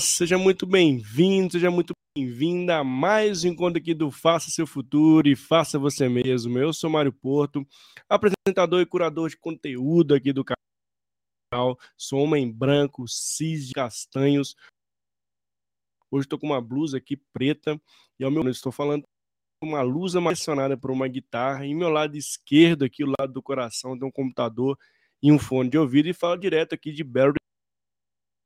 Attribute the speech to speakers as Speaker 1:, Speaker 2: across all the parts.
Speaker 1: Seja muito bem-vindo, seja muito bem-vinda a mais um encontro aqui do Faça Seu Futuro e Faça Você Mesmo. Eu sou Mário Porto, apresentador e curador de conteúdo aqui do canal. Sou homem branco, cis de castanhos. Hoje estou com uma blusa aqui preta e ao meu lado estou falando uma luz acionada por uma guitarra e meu lado esquerdo aqui, o lado do coração, tem um computador e um fone de ouvido e falo direto aqui de Belo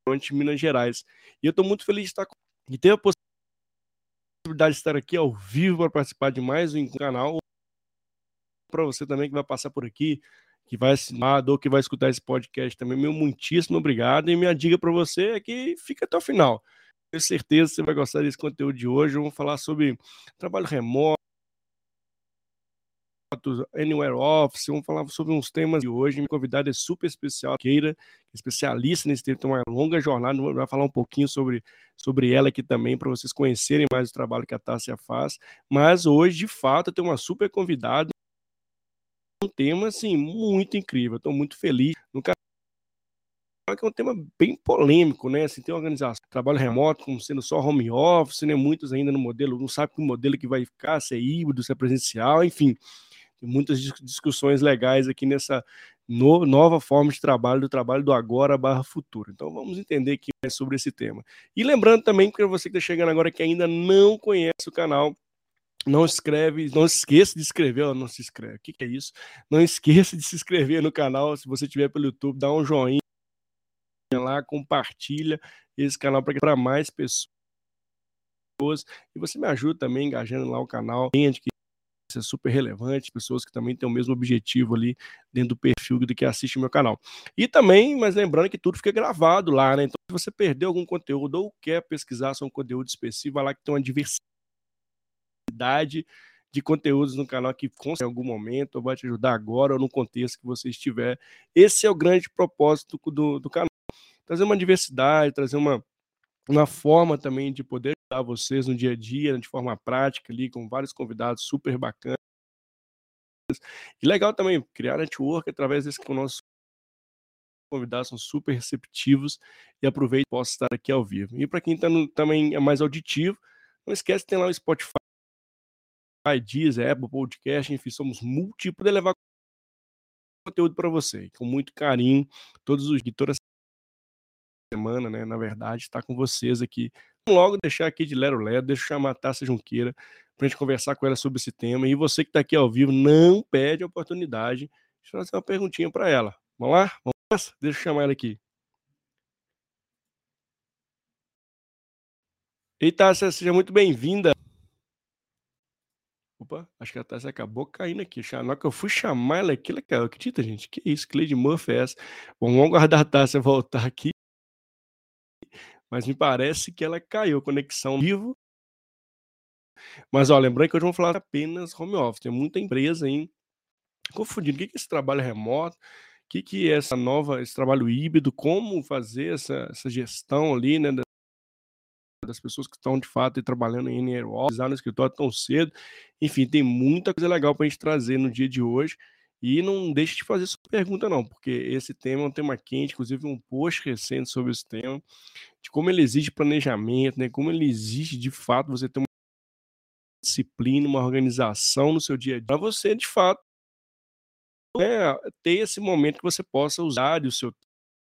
Speaker 1: Horizonte, Minas Gerais. E eu estou muito feliz de estar com e ter a possibilidade de estar aqui ao vivo para participar de mais um canal. Para você também que vai passar por aqui, que vai assinar ou que vai escutar esse podcast também, meu muitíssimo obrigado. E minha dica para você é que fica até o final. Tenho certeza que você vai gostar desse conteúdo de hoje. Vamos falar sobre trabalho remoto Anywhere Office, vamos falar sobre uns temas de hoje. Minha convidada é super especial, Keira, especialista nesse tema, tem uma longa jornada, vai falar um pouquinho sobre, sobre ela aqui também, para vocês conhecerem mais o trabalho que a Tássia faz. Mas hoje, de fato, eu tenho uma super convidada, um tema, assim, muito incrível. Estou muito feliz. No canal que é um tema bem polêmico, né? Assim, tem organização, trabalho remoto, como sendo só home office, né? Muitos ainda no modelo, não sabe que modelo que vai ficar, se é híbrido, se é presencial, enfim muitas discussões legais aqui nessa no, nova forma de trabalho, do trabalho do agora barra futuro. Então vamos entender aqui mais sobre esse tema. E lembrando também que você que está chegando agora que ainda não conhece o canal, não escreve, não esqueça de inscrever, não se inscreve. O que, que é isso? Não esqueça de se inscrever no canal. Se você estiver pelo YouTube, dá um joinha lá, compartilha esse canal para mais pessoas. E você me ajuda também engajando lá o canal. Gente que é super relevante, pessoas que também têm o mesmo objetivo ali dentro do perfil do que assiste o meu canal. E também, mas lembrando que tudo fica gravado lá, né? Então, se você perdeu algum conteúdo ou quer pesquisar sobre um conteúdo específico, vai lá que tem uma diversidade de conteúdos no canal que em algum momento vai te ajudar agora ou no contexto que você estiver. Esse é o grande propósito do, do canal. Trazer uma diversidade, trazer uma, uma forma também de poder ajudar vocês no dia a dia, de forma prática ali, com vários convidados super bacanas. E legal também criar network através desse os nossos convidados são super receptivos e aproveito posso estar aqui ao vivo. E para quem tá no, também é mais auditivo, não esquece tem lá o Spotify, Deezer, Apple Podcast, enfim, somos multi poder levar conteúdo para você, com muito carinho, todos os toda semana, né, na verdade, está com vocês aqui logo deixar aqui de Lero Lero, deixa eu chamar a Tássia Junqueira para a gente conversar com ela sobre esse tema. E você que está aqui ao vivo, não perde a oportunidade de fazer uma perguntinha para ela. Vamos lá? Vamos Deixa eu chamar ela aqui. E Tássia, seja muito bem-vinda. Opa, acho que a Tássia acabou caindo aqui. Na hora que eu fui chamar ela aqui, ela caiu. Acredita, gente? Que isso? Cleide Murphy é essa? Bom, vamos aguardar a Tássia voltar aqui mas me parece que ela caiu, conexão vivo. Mas ó, lembrando que hoje vamos falar apenas home office. Tem muita empresa aí confundindo o que é esse trabalho remoto, o que, que é essa nova, esse trabalho híbrido, como fazer essa, essa gestão ali, né, das pessoas que estão de fato trabalhando em Office, no escritório tão cedo. Enfim, tem muita coisa legal para a gente trazer no dia de hoje. E não deixe de fazer sua pergunta, não, porque esse tema é um tema quente, inclusive um post recente sobre esse tema, de como ele exige planejamento, né? Como ele exige de fato você ter uma disciplina, uma organização no seu dia a dia, para você de fato né, ter esse momento que você possa usar o seu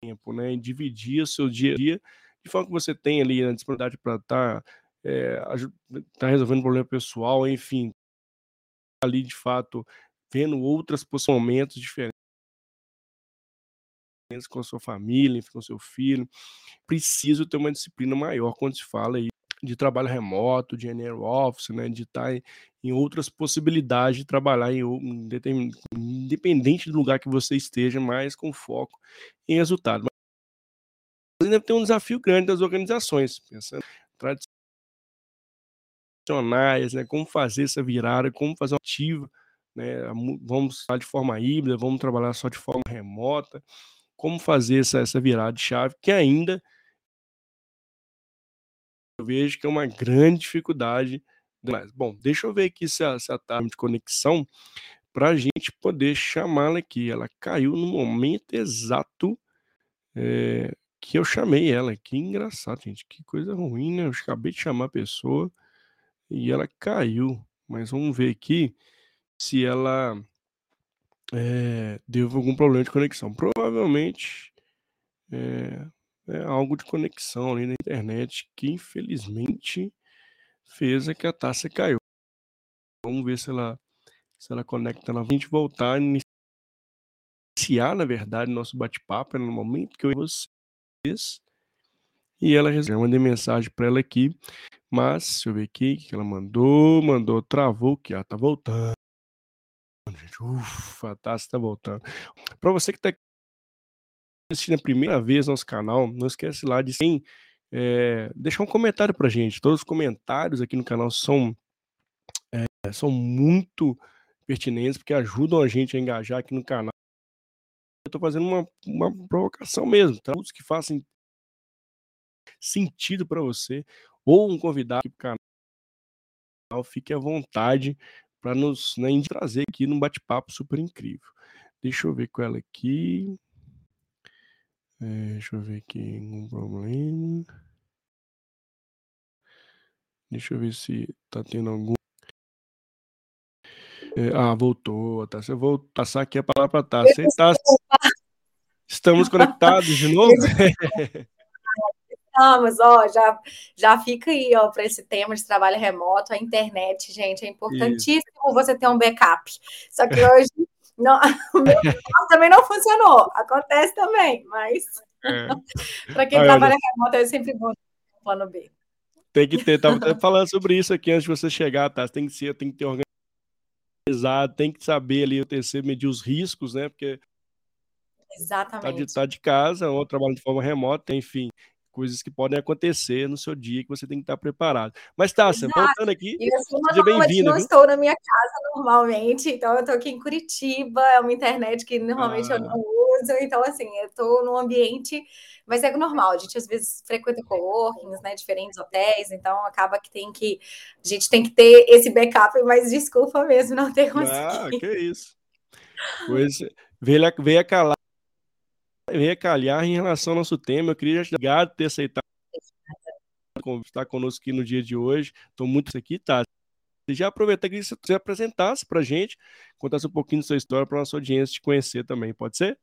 Speaker 1: tempo, né? E dividir o seu dia a dia de forma que você tenha ali a disponibilidade para estar tá, é, tá resolvendo um problema pessoal, enfim, ali de fato vendo outras momentos diferentes com a sua família, com o seu filho. Preciso ter uma disciplina maior quando se fala aí de trabalho remoto, de engineer office, né, de estar em outras possibilidades de trabalhar em, independente do lugar que você esteja, mas com foco em resultado. Mas ainda tem um desafio grande das organizações, pensando tradicionais, né, como fazer essa virada, como fazer uma ativa né? Vamos estar de forma híbrida, vamos trabalhar só de forma remota. Como fazer essa, essa virada de chave, que ainda eu vejo que é uma grande dificuldade. Bom, deixa eu ver aqui se a, se a taxa de conexão para a gente poder chamá-la aqui. Ela caiu no momento exato é, que eu chamei ela. Que engraçado, gente. Que coisa ruim, né? Eu acabei de chamar a pessoa e ela caiu. Mas vamos ver aqui se ela é, deu algum problema de conexão. Provavelmente é, é, algo de conexão ali na internet que infelizmente fez a que a taça caiu. Vamos ver se ela se ela conecta na gente voltar a iniciar, na verdade, nosso bate-papo no momento que eu vocês. E ela eu mandei mensagem para ela aqui, mas deixa eu ver aqui que ela mandou, mandou, travou que ela tá voltando. Gente, ufa, a taça tá voltando. Para você que tá assistindo a primeira vez nosso canal, não esquece lá de sim, é, deixar um comentário pra gente. Todos os comentários aqui no canal são, é, são muito pertinentes, porque ajudam a gente a engajar aqui no canal. Eu tô fazendo uma, uma provocação mesmo, tá? Todos que façam sentido para você, ou um convidado aqui pro canal, fique à vontade para nos né, trazer aqui num bate-papo super incrível. Deixa eu ver com ela aqui. É, deixa eu ver aqui um problema. Deixa eu ver se tá tendo algum. É, ah, voltou, tá? Eu vou passar aqui a palavra para Tassi. Tá, estamos conectados de novo?
Speaker 2: Estamos, ó, já, já fica aí, ó, para esse tema de trabalho remoto, a internet, gente, é importantíssimo Isso. você ter um backup. Só que hoje não, o meu também não funcionou. Acontece também, mas é. para quem trabalha remoto é sempre bom ter um plano B.
Speaker 1: Tem que ter, tava falando sobre isso aqui antes de você chegar, tá? Tem que ser, tem que ter organizado, tem que saber ali o TC medir os riscos, né? Porque
Speaker 2: Exatamente.
Speaker 1: Tá de, tá de casa, ou trabalho de forma remota, enfim coisas que podem acontecer no seu dia que você tem que estar preparado. Mas tá, você voltando aqui,
Speaker 2: eu seja bem-vindo. Eu não estou na minha casa normalmente, então eu estou aqui em Curitiba, é uma internet que normalmente ah. eu não uso, então assim, eu estou num ambiente, mas é normal, a gente às vezes frequenta coworkings, né, diferentes hotéis, então acaba que tem que, a gente tem que ter esse backup, mas desculpa mesmo não ter conseguido.
Speaker 1: Ah, que isso. Pois veio, veio a calar recalhar em relação ao nosso tema. Eu queria te obrigado por ter aceitado estar conosco aqui no dia de hoje. Estou muito aqui, tá? E já aproveitar que você apresentasse para a gente, contasse um pouquinho da sua história para a nossa audiência te conhecer também, pode ser?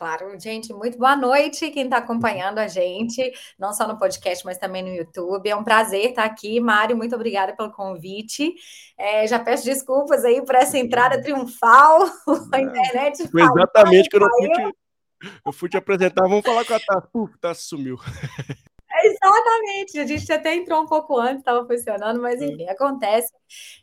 Speaker 2: Claro, gente, muito boa noite quem está acompanhando a gente, não só no podcast, mas também no YouTube. É um prazer estar aqui. Mário, muito obrigada pelo convite. É, já peço desculpas aí por essa entrada triunfal. A internet.
Speaker 1: Foi exatamente que eu, fui te, eu fui te apresentar. Vamos falar com a Tassi. Puf, Tassi sumiu.
Speaker 2: Exatamente, a gente até entrou um pouco antes, estava funcionando, mas enfim, acontece.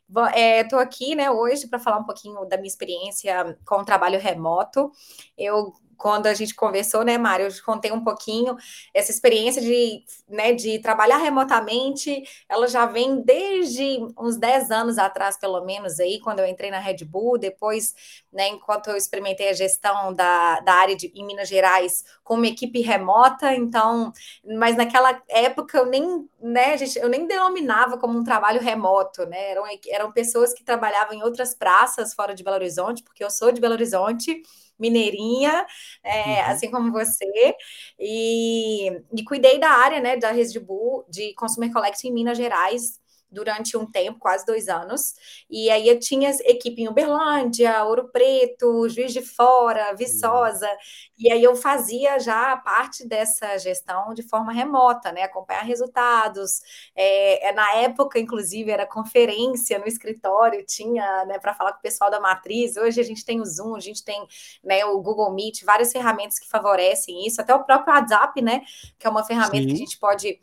Speaker 2: Estou é, aqui né, hoje para falar um pouquinho da minha experiência com o trabalho remoto. Eu quando a gente conversou, né, Mário, eu contei um pouquinho essa experiência de, né, de trabalhar remotamente, ela já vem desde uns 10 anos atrás, pelo menos, aí, quando eu entrei na Red Bull, depois, né, enquanto eu experimentei a gestão da, da área de, em Minas Gerais com uma equipe remota, então, mas naquela época eu nem, né, gente, eu nem denominava como um trabalho remoto, né, eram, eram pessoas que trabalhavam em outras praças fora de Belo Horizonte, porque eu sou de Belo Horizonte, mineirinha, é, uhum. assim como você, e, e cuidei da área, né, da Red Bull, de Consumer Collect em Minas Gerais, durante um tempo, quase dois anos. E aí eu tinha equipe em Uberlândia, Ouro Preto, Juiz de Fora, Viçosa. E aí eu fazia já parte dessa gestão de forma remota, né? Acompanhar resultados. É, é na época, inclusive, era conferência no escritório, tinha, né, para falar com o pessoal da matriz. Hoje a gente tem o Zoom, a gente tem né, o Google Meet, várias ferramentas que favorecem isso, até o próprio WhatsApp, né? Que é uma ferramenta Sim. que a gente pode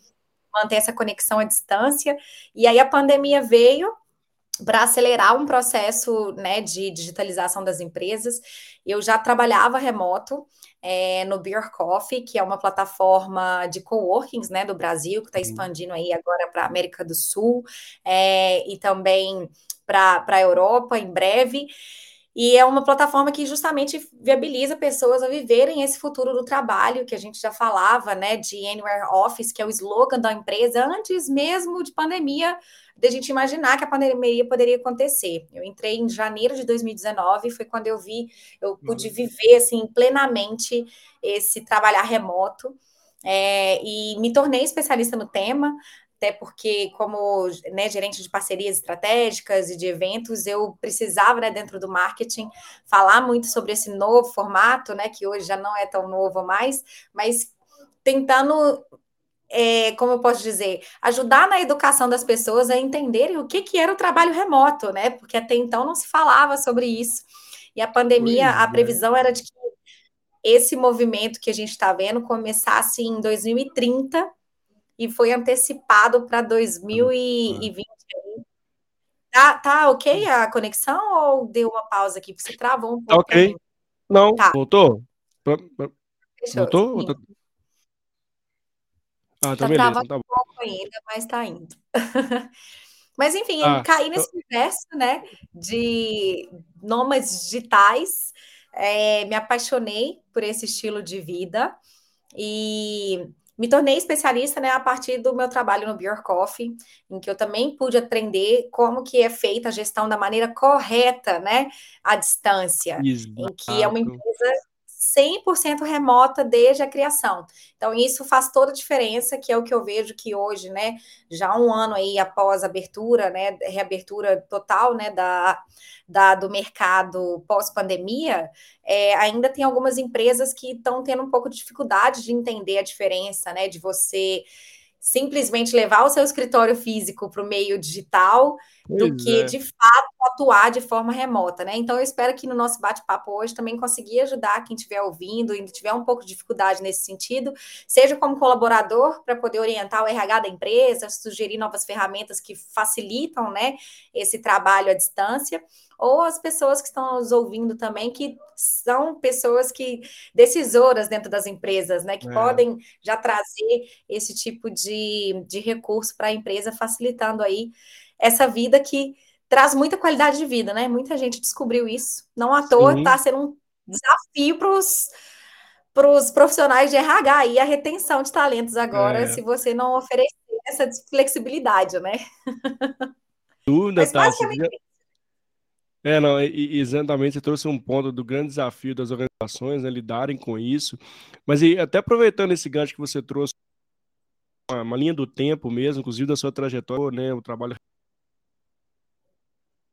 Speaker 2: manter essa conexão à distância. E aí a pandemia veio para acelerar um processo né, de digitalização das empresas. Eu já trabalhava remoto é, no Beer Coffee, que é uma plataforma de coworkings né, do Brasil, que está expandindo aí agora para a América do Sul é, e também para a Europa em breve. E é uma plataforma que justamente viabiliza pessoas a viverem esse futuro do trabalho, que a gente já falava, né, de Anywhere Office, que é o slogan da empresa, antes mesmo de pandemia, de a gente imaginar que a pandemia poderia acontecer. Eu entrei em janeiro de 2019, foi quando eu vi, eu pude uhum. viver, assim, plenamente esse trabalhar remoto, é, e me tornei especialista no tema, até porque, como né, gerente de parcerias estratégicas e de eventos, eu precisava, né, dentro do marketing, falar muito sobre esse novo formato, né, que hoje já não é tão novo mais, mas tentando é, como eu posso dizer, ajudar na educação das pessoas a entenderem o que, que era o trabalho remoto, né? Porque até então não se falava sobre isso. E a pandemia, a previsão é. era de que esse movimento que a gente está vendo começasse em 2030 e foi antecipado para 2020. Tá, tá ok a conexão ou deu uma pausa aqui? Você travou um pouco.
Speaker 1: Tá ok. Não, tá. voltou? Voltou?
Speaker 2: Ah, tá, tá beleza, tá um pouco ainda, mas tá indo. mas enfim, ah, caí nesse eu... universo, né, de nômades digitais, é, me apaixonei por esse estilo de vida e me tornei especialista né, a partir do meu trabalho no Beer Coffee, em que eu também pude aprender como que é feita a gestão da maneira correta, né, à distância, Exato. em que é uma empresa 100% remota desde a criação. Então, isso faz toda a diferença, que é o que eu vejo que hoje, né, já um ano aí após a abertura, né, reabertura total, né, da, da do mercado pós-pandemia, é, ainda tem algumas empresas que estão tendo um pouco de dificuldade de entender a diferença, né, de você simplesmente levar o seu escritório físico para o meio digital do pois que, é. de fato, atuar de forma remota, né? Então, eu espero que no nosso bate-papo hoje também conseguir ajudar quem estiver ouvindo e tiver um pouco de dificuldade nesse sentido, seja como colaborador para poder orientar o RH da empresa, sugerir novas ferramentas que facilitam, né, esse trabalho à distância, ou as pessoas que estão nos ouvindo também, que são pessoas que decisoras dentro das empresas, né, que é. podem já trazer esse tipo de, de recurso para a empresa, facilitando aí essa vida que traz muita qualidade de vida, né? Muita gente descobriu isso. Não à toa está sendo um desafio para os para os profissionais de RH e a retenção de talentos agora, é. se você não oferecer essa flexibilidade, né?
Speaker 1: Dúvida, Mas, basicamente, é, não, e, exatamente, você trouxe um ponto do grande desafio das organizações, né, lidarem com isso. Mas e, até aproveitando esse gancho que você trouxe, uma, uma, linha do tempo mesmo, inclusive da sua trajetória, né, o trabalho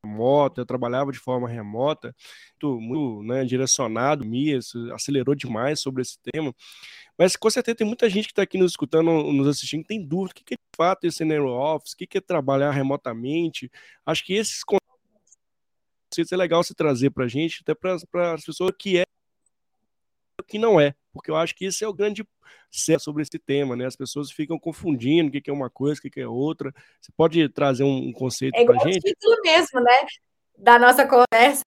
Speaker 1: remoto, eu trabalhava de forma remota, muito, muito né, direcionado, me acelerou demais sobre esse tema. Mas com certeza tem muita gente que está aqui nos escutando, nos assistindo, que tem dúvida, o que é de fato esse Nero Office, o que é trabalhar remotamente. Acho que esses conceitos é legal se trazer para a gente, até para as pessoas que é que não é, porque eu acho que esse é o grande certo sobre esse tema, né? As pessoas ficam confundindo o que é uma coisa, o que é outra. Você pode trazer um conceito
Speaker 2: é
Speaker 1: para a gente? É
Speaker 2: o título mesmo, né? Da nossa conversa.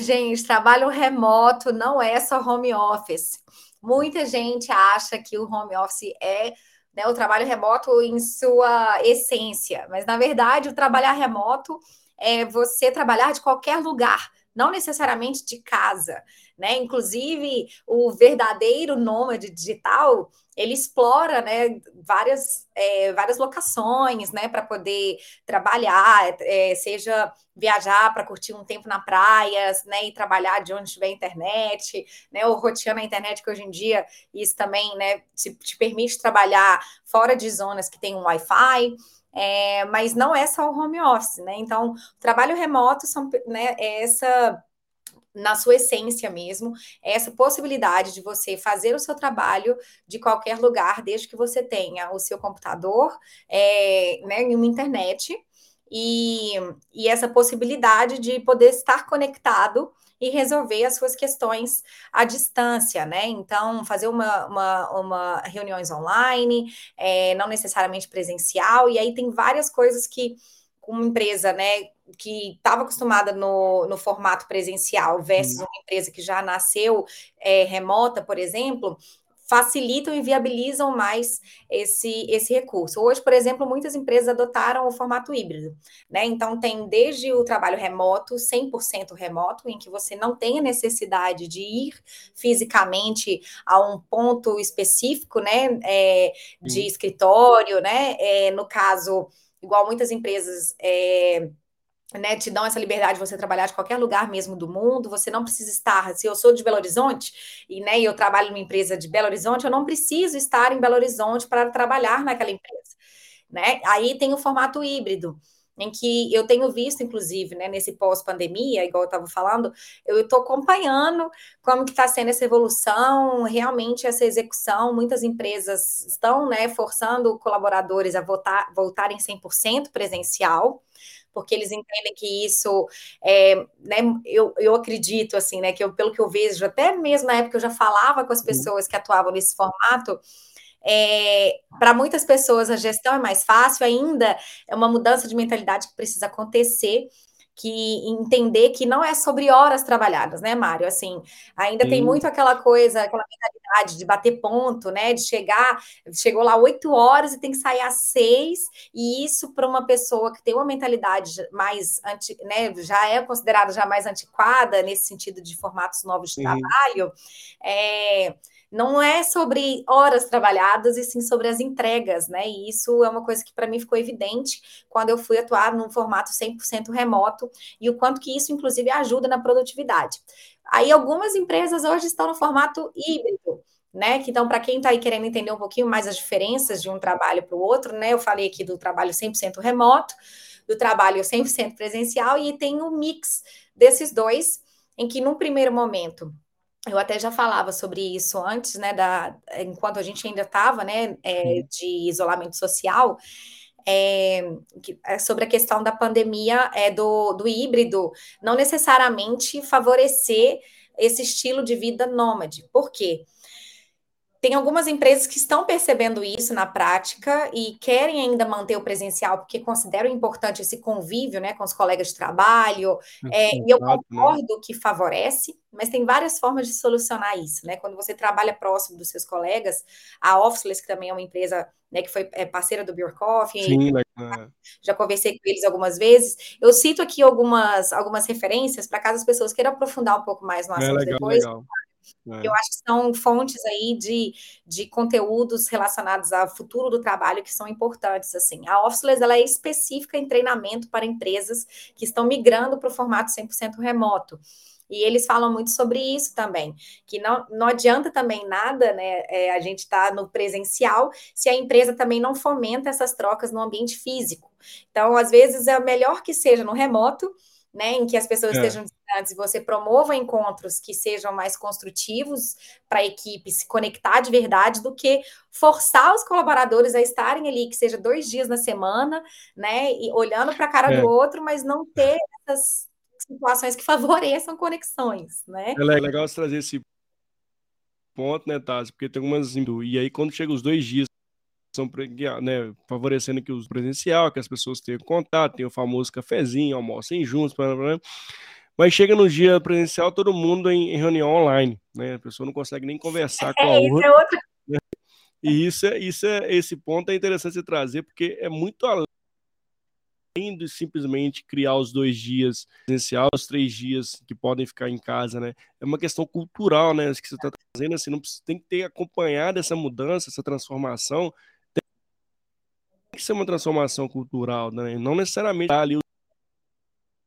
Speaker 2: Gente, trabalho remoto não é só home office. Muita gente acha que o home office é né, o trabalho remoto em sua essência, mas na verdade o trabalhar remoto é você trabalhar de qualquer lugar, não necessariamente de casa, né? Inclusive, o verdadeiro nômade digital, ele explora, né, várias, é, várias locações, né, para poder trabalhar, é, seja viajar para curtir um tempo na praia, né, e trabalhar de onde tiver internet, né, ou roteando a internet, que hoje em dia isso também, né, te, te permite trabalhar fora de zonas que tem um Wi-Fi, é, mas não é só o home office, né? Então, trabalho remoto são, né, é essa na sua essência mesmo, é essa possibilidade de você fazer o seu trabalho de qualquer lugar, desde que você tenha o seu computador é, né, e uma internet, e, e essa possibilidade de poder estar conectado e resolver as suas questões à distância, né? Então, fazer uma, uma, uma reuniões online, é, não necessariamente presencial, e aí tem várias coisas que uma empresa, né, que estava acostumada no, no formato presencial versus uma empresa que já nasceu é, remota, por exemplo, facilitam e viabilizam mais esse, esse recurso. Hoje, por exemplo, muitas empresas adotaram o formato híbrido, né? Então, tem desde o trabalho remoto, 100% remoto, em que você não tem a necessidade de ir fisicamente a um ponto específico, né? É, de escritório, né? É, no caso, igual muitas empresas. É, né, te dão essa liberdade de você trabalhar de qualquer lugar mesmo do mundo, você não precisa estar, se eu sou de Belo Horizonte e, né, eu trabalho numa empresa de Belo Horizonte, eu não preciso estar em Belo Horizonte para trabalhar naquela empresa, né? Aí tem o formato híbrido, em que eu tenho visto, inclusive, né, nesse pós-pandemia, igual eu estava falando, eu estou acompanhando como que está sendo essa evolução, realmente essa execução, muitas empresas estão, né, forçando colaboradores a votar, voltarem 100% presencial, porque eles entendem que isso é, né, eu, eu acredito assim, né, que eu, pelo que eu vejo, até mesmo na época eu já falava com as uhum. pessoas que atuavam nesse formato, é, para muitas pessoas a gestão é mais fácil, ainda é uma mudança de mentalidade que precisa acontecer que entender que não é sobre horas trabalhadas, né, Mário? Assim, ainda Sim. tem muito aquela coisa, aquela mentalidade de bater ponto, né? De chegar, chegou lá oito horas e tem que sair às seis, e isso para uma pessoa que tem uma mentalidade mais anti, né, já é considerada já mais antiquada nesse sentido de formatos novos de Sim. trabalho, é não é sobre horas trabalhadas, e sim sobre as entregas, né? E isso é uma coisa que para mim ficou evidente quando eu fui atuar num formato 100% remoto e o quanto que isso, inclusive, ajuda na produtividade. Aí, algumas empresas hoje estão no formato híbrido. Né? Então, para quem está aí querendo entender um pouquinho mais as diferenças de um trabalho para o outro, né? Eu falei aqui do trabalho 100% remoto, do trabalho 100% presencial, e tem o um mix desses dois, em que, num primeiro momento, eu até já falava sobre isso antes, né, da, enquanto a gente ainda estava, né, é, de isolamento social, é, é, sobre a questão da pandemia é, do, do híbrido, não necessariamente favorecer esse estilo de vida nômade. Por quê? Tem algumas empresas que estão percebendo isso na prática e querem ainda manter o presencial, porque consideram importante esse convívio né, com os colegas de trabalho. É, e eu concordo que favorece, mas tem várias formas de solucionar isso. Né? Quando você trabalha próximo dos seus colegas, a Officeless, que também é uma empresa né, que foi é, parceira do Bjorkoff, Sim, já conversei com eles algumas vezes. Eu cito aqui algumas, algumas referências para caso as pessoas queiram aprofundar um pouco mais no é assunto é, legal, depois. Legal. É. Eu acho que são fontes aí de, de conteúdos relacionados ao futuro do trabalho que são importantes. Assim, a Officeless ela é específica em treinamento para empresas que estão migrando para o formato 100% remoto. E eles falam muito sobre isso também, que não, não adianta também nada, né? É, a gente está no presencial se a empresa também não fomenta essas trocas no ambiente físico. Então, às vezes, é melhor que seja no remoto, né, em que as pessoas é. estejam distantes e você promova encontros que sejam mais construtivos para a equipe se conectar de verdade, do que forçar os colaboradores a estarem ali, que seja dois dias na semana, né, e olhando para a cara é. do outro, mas não ter essas situações que favoreçam conexões, né?
Speaker 1: É legal você trazer esse ponto, né, Tassi? Porque tem algumas. E aí, quando chega os dois dias são né, favorecendo que o presencial, que as pessoas tenham contato, tenham o famoso cafezinho, almocem juntos, blá, blá, blá. mas chega no dia presencial todo mundo em, em, reunião online, né? A pessoa não consegue nem conversar com a é, outra. É outra... Né? E isso é, isso é, esse ponto é interessante trazer, porque é muito além de simplesmente criar os dois dias presencial, os três dias que podem ficar em casa, né? É uma questão cultural, né? Que você está trazendo, assim, não tem que ter acompanhado essa mudança, essa transformação que ser uma transformação cultural, né? Não necessariamente ali os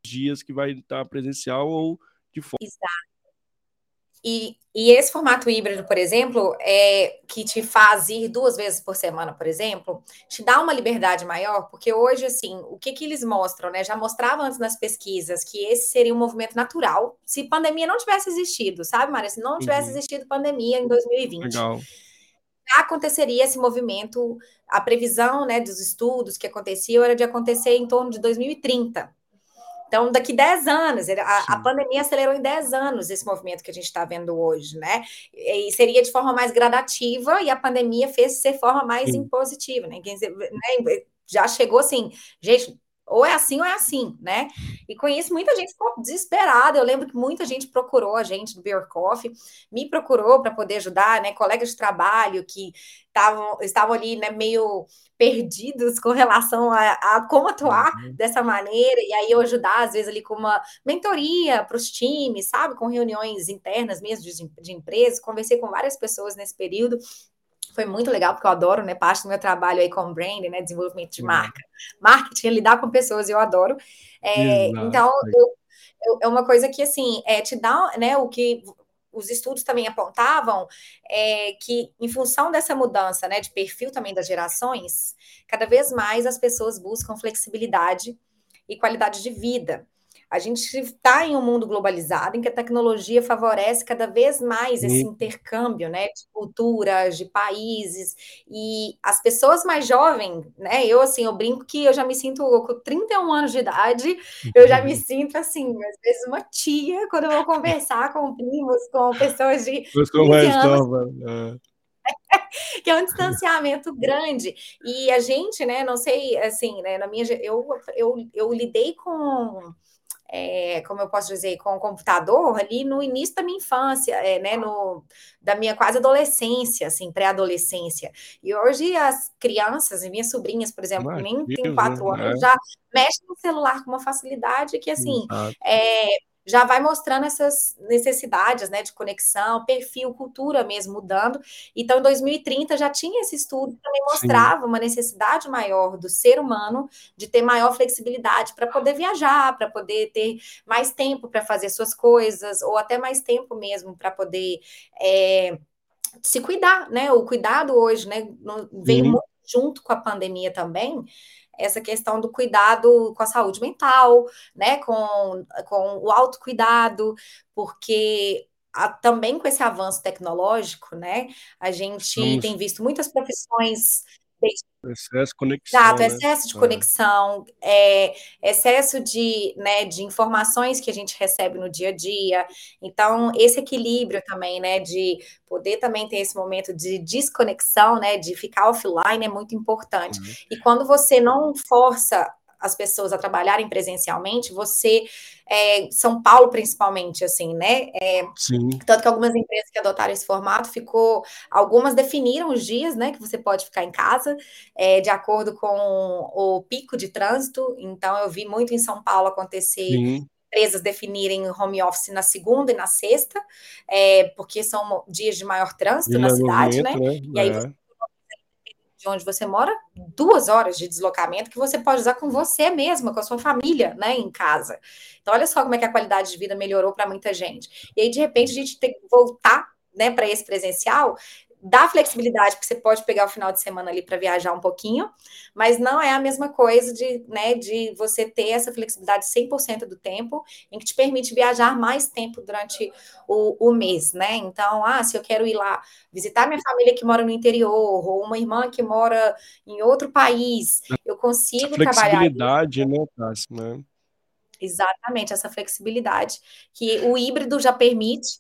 Speaker 1: dias que vai estar presencial ou de fora. Exato.
Speaker 2: E, e, esse formato híbrido, por exemplo, é que te faz ir duas vezes por semana, por exemplo, te dá uma liberdade maior, porque hoje, assim, o que, que eles mostram, né? Já mostrava antes nas pesquisas que esse seria um movimento natural se pandemia não tivesse existido, sabe, Maria? Se não tivesse uhum. existido pandemia em 2020. Legal aconteceria esse movimento, a previsão né, dos estudos que aconteciam era de acontecer em torno de 2030. Então, daqui 10 anos, a, a, pandemia acelerou em 10 anos esse movimento que a gente está vendo hoje, né? E seria de forma mais gradativa, e a pandemia fez ser forma mais Sim. impositiva, né? né? Já chegou assim, gente, ou é assim ou é assim, né? E com isso muita gente ficou desesperada. Eu lembro que muita gente procurou a gente do Beer Coffee, me procurou para poder ajudar, né? Colegas de trabalho que tavam, estavam ali, né, meio perdidos com relação a, a como atuar uhum. dessa maneira, e aí eu ajudar, às vezes, ali com uma mentoria para os times, sabe? Com reuniões internas mesmo de, de empresas, conversei com várias pessoas nesse período foi muito legal, porque eu adoro, né, parte do meu trabalho aí com branding, né, desenvolvimento de marca, marketing, lidar com pessoas, eu adoro. É, então, eu, eu, é uma coisa que, assim, é, te dá, né, o que os estudos também apontavam é, que, em função dessa mudança, né, de perfil também das gerações, cada vez mais as pessoas buscam flexibilidade e qualidade de vida. A gente está em um mundo globalizado em que a tecnologia favorece cada vez mais esse intercâmbio, né, de culturas, de países, e as pessoas mais jovens, né, eu assim, eu brinco que eu já me sinto com 31 anos de idade, eu já me sinto assim, às vezes uma tia quando eu vou conversar com primos, com pessoas de 15 anos. É. que é um distanciamento grande. E a gente, né, não sei, assim, né, na minha eu eu, eu lidei com é, como eu posso dizer, com o computador ali no início da minha infância, é, né, no, da minha quase adolescência, assim, pré-adolescência. E hoje as crianças, minhas sobrinhas, por exemplo, que nem tem quatro né? anos, já mexem no celular com uma facilidade que, assim, é, já vai mostrando essas necessidades né, de conexão, perfil, cultura mesmo mudando. Então, em 2030 já tinha esse estudo que também mostrava Sim. uma necessidade maior do ser humano de ter maior flexibilidade para poder viajar, para poder ter mais tempo para fazer suas coisas, ou até mais tempo mesmo para poder é, se cuidar, né? O cuidado hoje, né, veio muito junto com a pandemia também essa questão do cuidado com a saúde mental, né, com, com o autocuidado, porque a, também com esse avanço tecnológico, né, a gente tem visto muitas profissões
Speaker 1: Excesso de conexão.
Speaker 2: Exato, né? excesso de é. conexão, é, excesso de, né, de informações que a gente recebe no dia a dia. Então, esse equilíbrio também, né, de poder também ter esse momento de desconexão, né, de ficar offline é muito importante. Uhum. E quando você não força as pessoas a trabalharem presencialmente, você, é, São Paulo principalmente, assim, né? É, Sim. Tanto que algumas empresas que adotaram esse formato ficou, algumas definiram os dias, né, que você pode ficar em casa, é, de acordo com o pico de trânsito. Então, eu vi muito em São Paulo acontecer. Sim empresas definirem home office na segunda e na sexta, é, porque são dias de maior trânsito na cidade, né? né? E aí é de onde você mora, duas horas de deslocamento que você pode usar com você mesma, com a sua família, né, em casa. Então, olha só como é que a qualidade de vida melhorou para muita gente. E aí, de repente, a gente tem que voltar né, para esse presencial, dá flexibilidade, porque você pode pegar o final de semana ali para viajar um pouquinho, mas não é a mesma coisa de, né, de você ter essa flexibilidade 100% do tempo, em que te permite viajar mais tempo durante o, o mês, né? Então, ah, se eu quero ir lá visitar minha família que mora no interior, ou uma irmã que mora em outro país, eu consigo trabalhar.
Speaker 1: Flexibilidade, né, Tassi, né?
Speaker 2: Exatamente, essa flexibilidade que o híbrido já permite,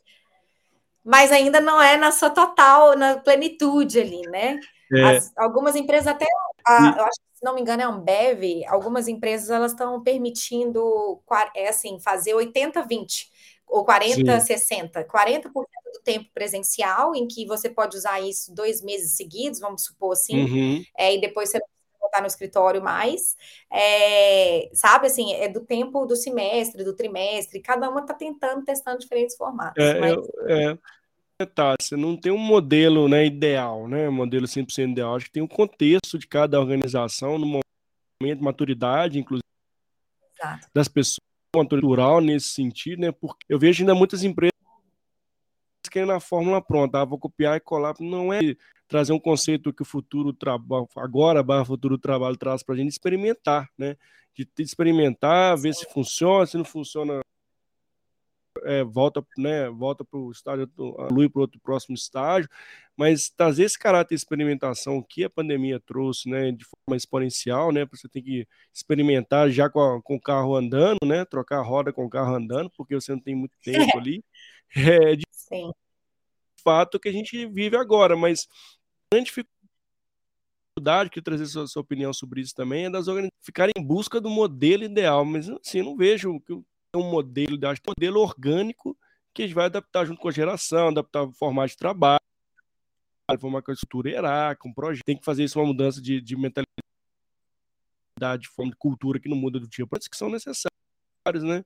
Speaker 2: mas ainda não é na sua total, na plenitude ali, né? É. As, algumas empresas até, a, eu acho que se não me engano é um Bev, algumas empresas elas estão permitindo é assim, fazer 80-20 ou 40-60, 40% do tempo presencial, em que você pode usar isso dois meses seguidos, vamos supor assim, uhum. é, e depois você voltar no escritório mais, é, sabe, assim, é do tempo do semestre, do trimestre, cada uma está tentando, testando diferentes formatos.
Speaker 1: É, mas... é, é tá, você não tem um modelo né, ideal, né, um modelo 100% ideal, acho que tem um contexto de cada organização, no momento de maturidade, inclusive, Exato. das pessoas, cultural nesse sentido, né, porque eu vejo ainda muitas empresas querendo a fórmula pronta, ah, vou copiar e colar, não é trazer um conceito que o futuro trabalho, agora barra futuro trabalho traz para a gente experimentar, né? De experimentar, ver se funciona, se não funciona, é, volta, né? Volta para o estágio, alui para outro próximo estágio, mas trazer esse caráter de experimentação que a pandemia trouxe, né? De forma exponencial, né? Você tem que experimentar já com, a, com o carro andando, né? Trocar a roda com o carro andando, porque você não tem muito tempo ali. É, de Sim. fato que a gente vive agora, mas grande dificuldade que trazer sua, sua, opinião sobre isso também é das organizações ficarem em busca do modelo ideal, mas assim, não vejo que um modelo, acho que um modelo orgânico que a gente vai adaptar junto com a geração, adaptar o formato de trabalho, formar com a estrutura hierárquica, um projeto, tem que fazer isso uma mudança de, de mentalidade, de forma de cultura que não muda do dia para que são necessários, né?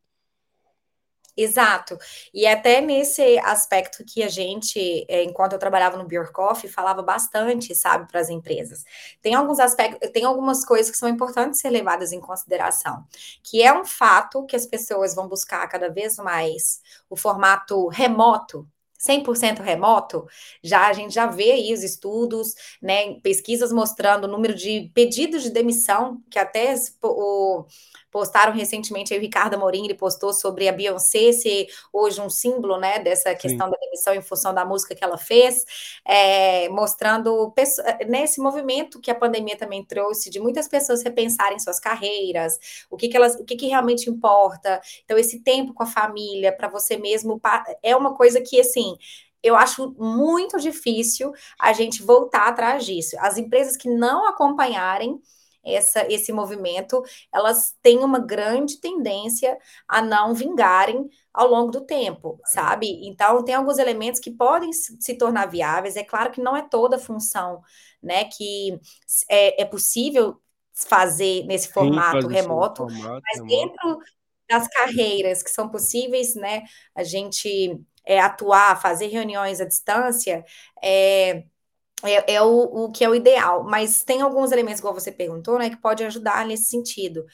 Speaker 2: Exato. E até nesse aspecto que a gente, é, enquanto eu trabalhava no Beer Coffee, falava bastante, sabe, para as empresas. Tem alguns aspectos, tem algumas coisas que são importantes ser levadas em consideração, que é um fato que as pessoas vão buscar cada vez mais o formato remoto 100% remoto, já a gente já vê aí os estudos, né, pesquisas mostrando o número de pedidos de demissão, que até o, postaram recentemente aí o Ricardo Amorim, ele postou sobre a Beyoncé ser hoje um símbolo, né, dessa questão Sim. da demissão em função da música que ela fez, é, mostrando nesse né, movimento que a pandemia também trouxe de muitas pessoas repensarem suas carreiras, o que, que elas, o que, que realmente importa. Então esse tempo com a família para você mesmo é uma coisa que assim eu acho muito difícil a gente voltar atrás disso. As empresas que não acompanharem essa, esse movimento, elas têm uma grande tendência a não vingarem ao longo do tempo, sabe? Então, tem alguns elementos que podem se tornar viáveis. É claro que não é toda função, né, que é, é possível fazer nesse formato Sim, remoto, formato, mas remoto. dentro das carreiras que são possíveis, né, a gente é, atuar, fazer reuniões à distância, é, é, é o, o, que é o ideal, mas tem alguns elementos, igual você perguntou, né, que pode ajudar nesse sentido.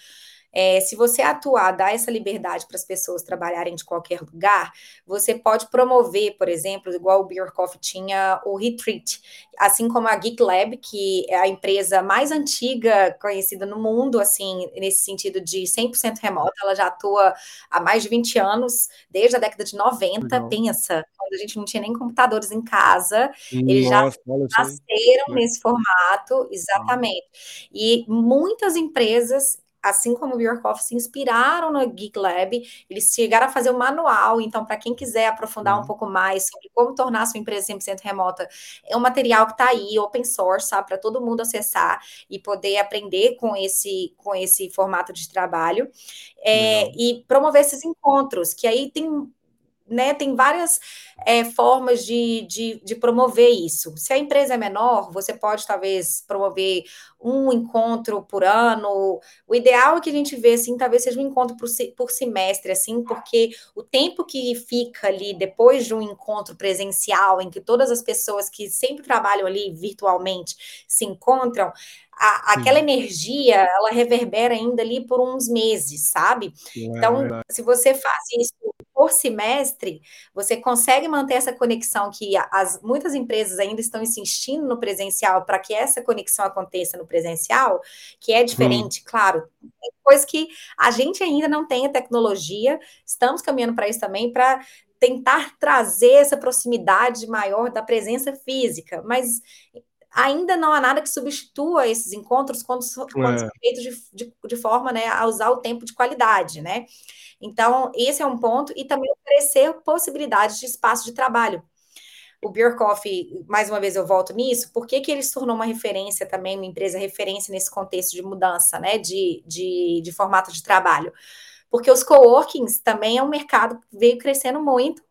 Speaker 2: É, se você atuar, dar essa liberdade para as pessoas trabalharem de qualquer lugar, você pode promover, por exemplo, igual o Bjorkhoff tinha o Retreat, assim como a Geek Lab, que é a empresa mais antiga conhecida no mundo, assim, nesse sentido de 100% remota, ela já atua há mais de 20 anos, desde a década de 90, Legal. pensa, quando a gente não tinha nem computadores em casa, eles já nasceram nesse formato, exatamente. E muitas empresas assim como o Bjorkhoff, se inspiraram no Geek Lab, eles chegaram a fazer o um manual, então, para quem quiser aprofundar uhum. um pouco mais sobre como tornar sua empresa 100% remota, é um material que está aí, open source, sabe, para todo mundo acessar e poder aprender com esse, com esse formato de trabalho, é, e promover esses encontros, que aí tem né, tem várias é, formas de, de, de, promover isso. Se a empresa é menor, você pode talvez promover um encontro por ano. O ideal é que a gente vê, assim, talvez seja um encontro por, por semestre, assim, porque o tempo que fica ali depois de um encontro presencial, em que todas as pessoas que sempre trabalham ali virtualmente se encontram, a, aquela energia, ela reverbera ainda ali por uns meses, sabe? É, então, se você faz isso por semestre, você consegue manter essa conexão que as, muitas empresas ainda estão insistindo no presencial para que essa conexão aconteça no presencial, que é diferente, hum. claro. Tem coisa que a gente ainda não tem a tecnologia, estamos caminhando para isso também, para tentar trazer essa proximidade maior da presença física, mas ainda não há nada que substitua esses encontros quando, quando é. são feitos de, de, de, forma né, a usar o tempo de qualidade, né? Então, esse é um ponto, e também oferecer possibilidades de espaço de trabalho. O Beer Coffee, mais uma vez eu volto nisso, por que, que ele se tornou uma referência também, uma empresa referência nesse contexto de mudança, né, de, de, de formato de trabalho? Porque os coworkings também é um mercado que veio crescendo muito,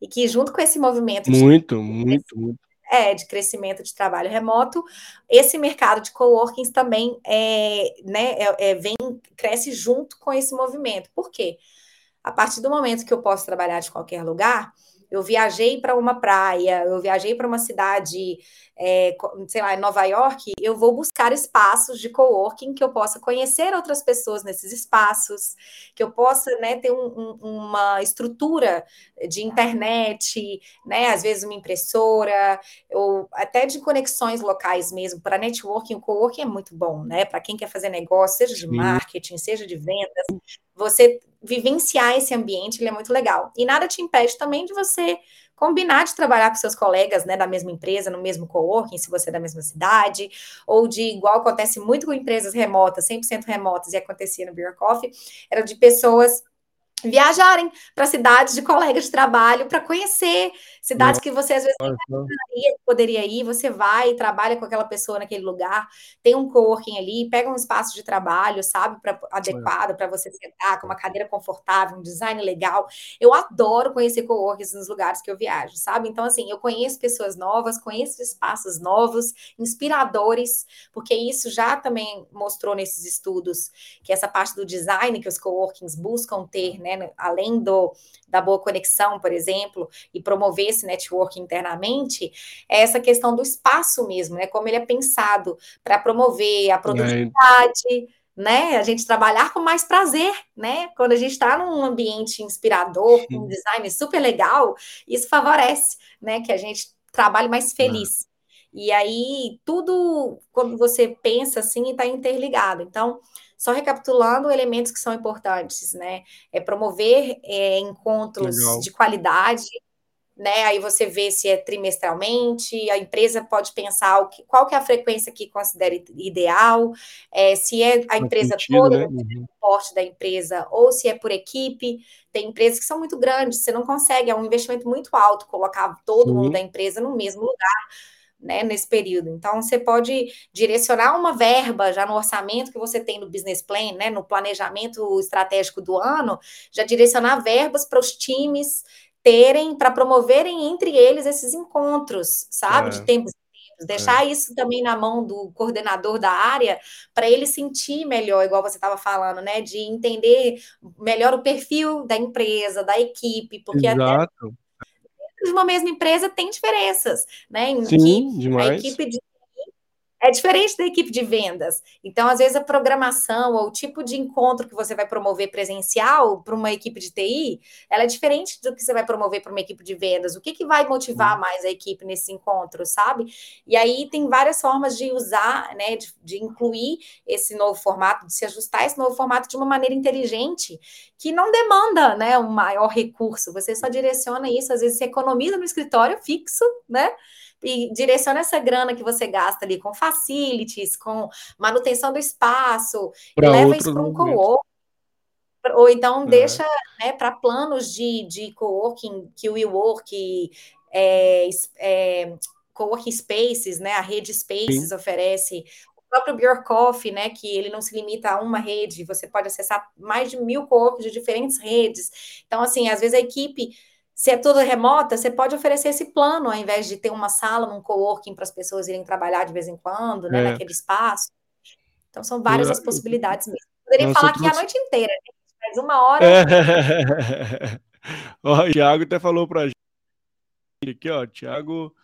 Speaker 2: e que junto com esse movimento...
Speaker 1: Muito, de... muito, muito
Speaker 2: é, de crescimento de trabalho remoto, esse mercado de coworkings também é, né, é, é, vem, cresce junto com esse movimento. Por quê? A partir do momento que eu posso trabalhar de qualquer lugar, eu viajei para uma praia, eu viajei para uma cidade, é, sei lá, em Nova York, eu vou buscar espaços de coworking que eu possa conhecer outras pessoas nesses espaços, que eu possa né, ter um, um, uma estrutura de internet, né, às vezes uma impressora, ou até de conexões locais mesmo. Para networking, o coworking é muito bom, né? Para quem quer fazer negócio, seja de marketing, seja de vendas, você vivenciar esse ambiente, ele é muito legal. E nada te impede também de você combinar de trabalhar com seus colegas, né, da mesma empresa, no mesmo coworking, se você é da mesma cidade, ou de, igual acontece muito com empresas remotas, 100% remotas, e acontecia no Beer Coffee, era de pessoas viajarem para cidades de colegas de trabalho para conhecer, Cidades que você às vezes poderia ir, você vai, trabalha com aquela pessoa naquele lugar, tem um coworking ali, pega um espaço de trabalho, sabe, pra, adequado para você sentar, com uma cadeira confortável, um design legal. Eu adoro conhecer coworkings nos lugares que eu viajo, sabe? Então, assim, eu conheço pessoas novas, conheço espaços novos, inspiradores, porque isso já também mostrou nesses estudos que essa parte do design que os coworkings buscam ter, né, além do da boa conexão, por exemplo, e promover esse network internamente, é essa questão do espaço mesmo, né? Como ele é pensado para promover a produtividade. Né? A gente trabalhar com mais prazer, né? Quando a gente está num ambiente inspirador, com um design super legal, isso favorece, né? Que a gente trabalhe mais feliz. É. E aí, tudo, quando você pensa assim, está interligado. Então, só recapitulando elementos que são importantes, né? É promover é, encontros Legal. de qualidade, né? Aí você vê se é trimestralmente, a empresa pode pensar que, qual que é a frequência que considera ideal, é, se é a empresa sentido, toda, né? uhum. o porte da empresa, ou se é por equipe. Tem empresas que são muito grandes, você não consegue, é um investimento muito alto colocar todo Sim. mundo da empresa no mesmo lugar né, nesse período. Então, você pode direcionar uma verba já no orçamento que você tem no business plan, né, no planejamento estratégico do ano, já direcionar verbas para os times terem, para promoverem entre eles esses encontros, sabe, é. de tempos deixar é. isso também na mão do coordenador da área, para ele sentir melhor, igual você estava falando, né? De entender melhor o perfil da empresa, da equipe, porque Exato. até de uma mesma empresa tem diferenças, né? Em
Speaker 1: Sim, demais.
Speaker 2: A equipe de é diferente da equipe de vendas. Então, às vezes, a programação ou o tipo de encontro que você vai promover presencial para uma equipe de TI, ela é diferente do que você vai promover para uma equipe de vendas. O que, que vai motivar uhum. mais a equipe nesse encontro, sabe? E aí tem várias formas de usar, né, de, de incluir esse novo formato, de se ajustar esse novo formato de uma maneira inteligente, que não demanda, né, um maior recurso. Você só direciona isso, às vezes você economiza no escritório fixo, né? E direciona essa grana que você gasta ali com facilities, com manutenção do espaço, e leva isso para um co-work. Ou então é. deixa né, para planos de, de coworking que o WeWork, é, é, coworking spaces, né, a rede Spaces Sim. oferece, o próprio Bjorkoff, né, que ele não se limita a uma rede, você pode acessar mais de mil coworks de diferentes redes. Então, assim, às vezes a equipe se é tudo remota, você pode oferecer esse plano, ao invés de ter uma sala, um coworking para as pessoas irem trabalhar de vez em quando, né, é. naquele espaço. Então, são várias eu, as possibilidades mesmo. Poderia Nossa, falar aqui trouxe... a noite inteira, né? mas uma hora. É.
Speaker 1: o Thiago até falou para a gente aqui, ó, Thiago,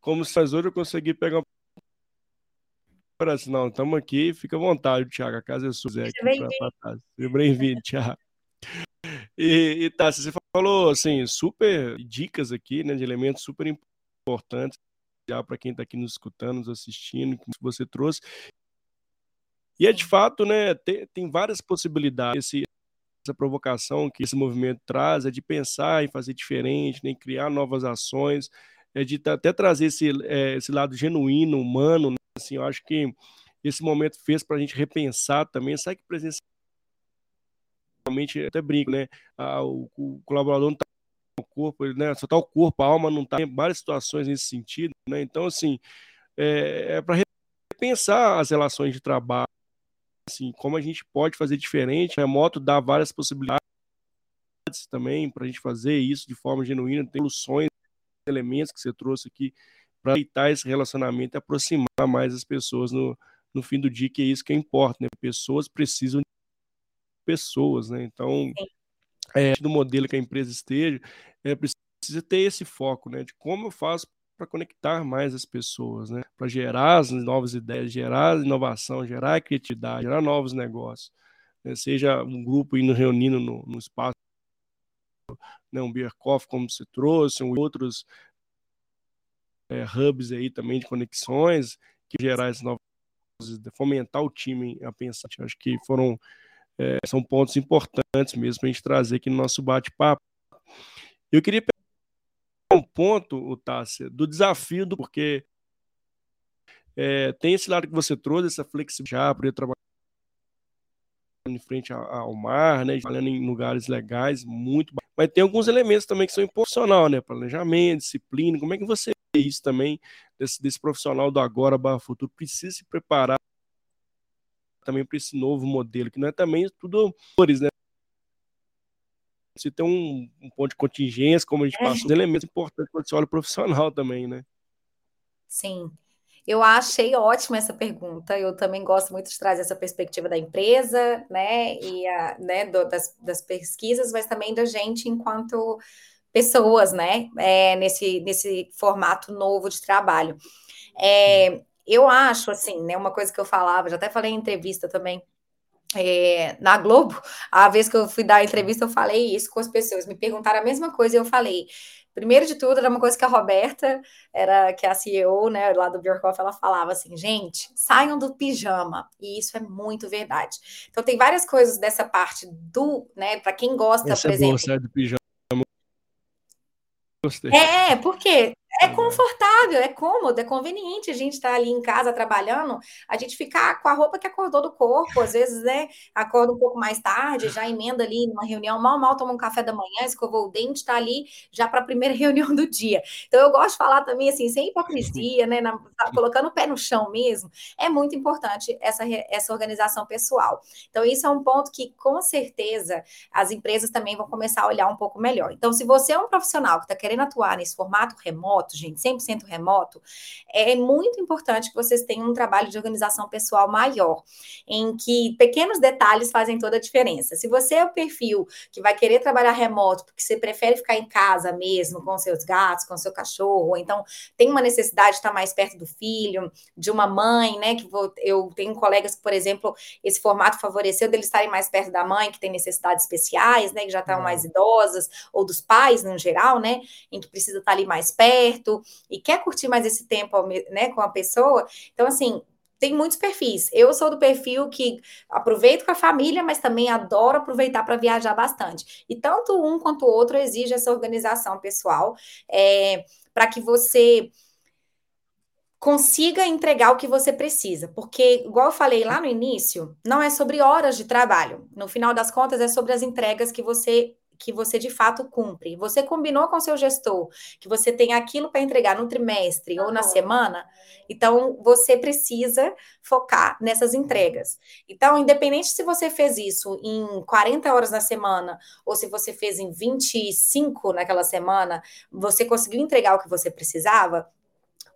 Speaker 1: como se faz hoje eu consegui pegar uma não, estamos aqui, fica à vontade, Thiago, a casa é sua, Seja bem-vindo, Thiago. E, e tá, você falou assim, super dicas aqui, né, de elementos super importantes já para quem está aqui nos escutando, nos assistindo, que você trouxe. E é de fato, né, tem, tem várias possibilidades. Esse, essa provocação que esse movimento traz é de pensar em fazer diferente, né, em criar novas ações, é de até trazer esse, é, esse lado genuíno, humano. Né? Assim, eu acho que esse momento fez para a gente repensar também. Sabe que presença realmente até brinco, né? Ah, o, o, colaborador não está o corpo, né? Só está o corpo, a alma não está. Tem várias situações nesse sentido, né? Então, assim, é, é para repensar as relações de trabalho, assim, como a gente pode fazer diferente. A moto dá várias possibilidades também para a gente fazer isso de forma genuína. Tem soluções, elementos que você trouxe aqui para evitar esse relacionamento e aproximar mais as pessoas no, no fim do dia, que é isso que importa, né? Pessoas precisam pessoas, né? Então, é, do modelo que a empresa esteja, é, precisa ter esse foco, né? De como eu faço para conectar mais as pessoas, né? Para gerar as novas ideias, gerar inovação, gerar criatividade, gerar novos negócios. Né? Seja um grupo indo reunindo no, no espaço, né? um beer coffee, como você trouxe, um, outros é, hubs aí também de conexões, que gerar esses novos fomentar o time a pensar. Acho que foram é, são pontos importantes mesmo para a gente trazer aqui no nosso bate-papo. Eu queria pegar um ponto, o Tássia, do desafio, do, porque é, tem esse lado que você trouxe, essa flexibilidade, poder trabalhar frente ao mar, né? Trabalhando em lugares legais, muito. Mas tem alguns elementos também que são profissional, né? Planejamento, disciplina. Como é que você vê isso também desse, desse profissional do agora barra futuro precisa se preparar também para esse novo modelo, que não é também tudo flores, né? Você tem um, um, ponto de contingência, como a gente é. passa, elementos importantes quando você olha o profissional também, né?
Speaker 2: Sim. Eu achei ótima essa pergunta. Eu também gosto muito de trazer essa perspectiva da empresa, né? E a, né, do, das, das pesquisas, mas também da gente enquanto pessoas, né? É, nesse, nesse formato novo de trabalho. É, eu acho, assim, né? Uma coisa que eu falava, já até falei em entrevista também, é, na Globo, a vez que eu fui dar a entrevista, eu falei isso com as pessoas, me perguntaram a mesma coisa e eu falei. Primeiro de tudo, era uma coisa que a Roberta, era que é a CEO, né, lá do Bjorkhoff, ela falava assim, gente, saiam do pijama. E isso é muito verdade. Então tem várias coisas dessa parte do, né, para quem gosta,
Speaker 1: Essa
Speaker 2: por
Speaker 1: é
Speaker 2: exemplo.
Speaker 1: Bom, sai do pijama.
Speaker 2: Gostei. É, porque é confortável, é cômodo, é conveniente a gente estar tá ali em casa trabalhando, a gente ficar com a roupa que acordou do corpo, às vezes, né, acorda um pouco mais tarde, já emenda ali numa reunião, mal, mal toma um café da manhã, escovou o dente, está ali já para a primeira reunião do dia. Então, eu gosto de falar também, assim, sem hipocrisia, né, na, tá colocando o pé no chão mesmo, é muito importante essa, essa organização pessoal. Então, isso é um ponto que, com certeza, as empresas também vão começar a olhar um pouco melhor. Então, se você é um profissional que está querendo atuar nesse formato remoto, remoto, gente, 100% remoto, é muito importante que vocês tenham um trabalho de organização pessoal maior, em que pequenos detalhes fazem toda a diferença. Se você é o perfil que vai querer trabalhar remoto, porque você prefere ficar em casa mesmo, com seus gatos, com seu cachorro, ou então tem uma necessidade de estar mais perto do filho, de uma mãe, né? Que vou, eu tenho colegas que, por exemplo, esse formato favoreceu deles estarem mais perto da mãe, que tem necessidades especiais, né? Que já estão mais idosas, ou dos pais, no geral, né? Em que precisa estar ali mais perto perto e quer curtir mais esse tempo né, com a pessoa. Então, assim, tem muitos perfis. Eu sou do perfil que aproveito com a família, mas também adoro aproveitar para viajar bastante. E tanto um quanto o outro exige essa organização pessoal é, para que você consiga entregar o que você precisa. Porque, igual eu falei lá no início, não é sobre horas de trabalho. No final das contas, é sobre as entregas que você que você de fato cumpre. Você combinou com seu gestor que você tem aquilo para entregar no trimestre ou na semana, então você precisa focar nessas entregas. Então, independente se você fez isso em 40 horas na semana ou se você fez em 25 naquela semana, você conseguiu entregar o que você precisava,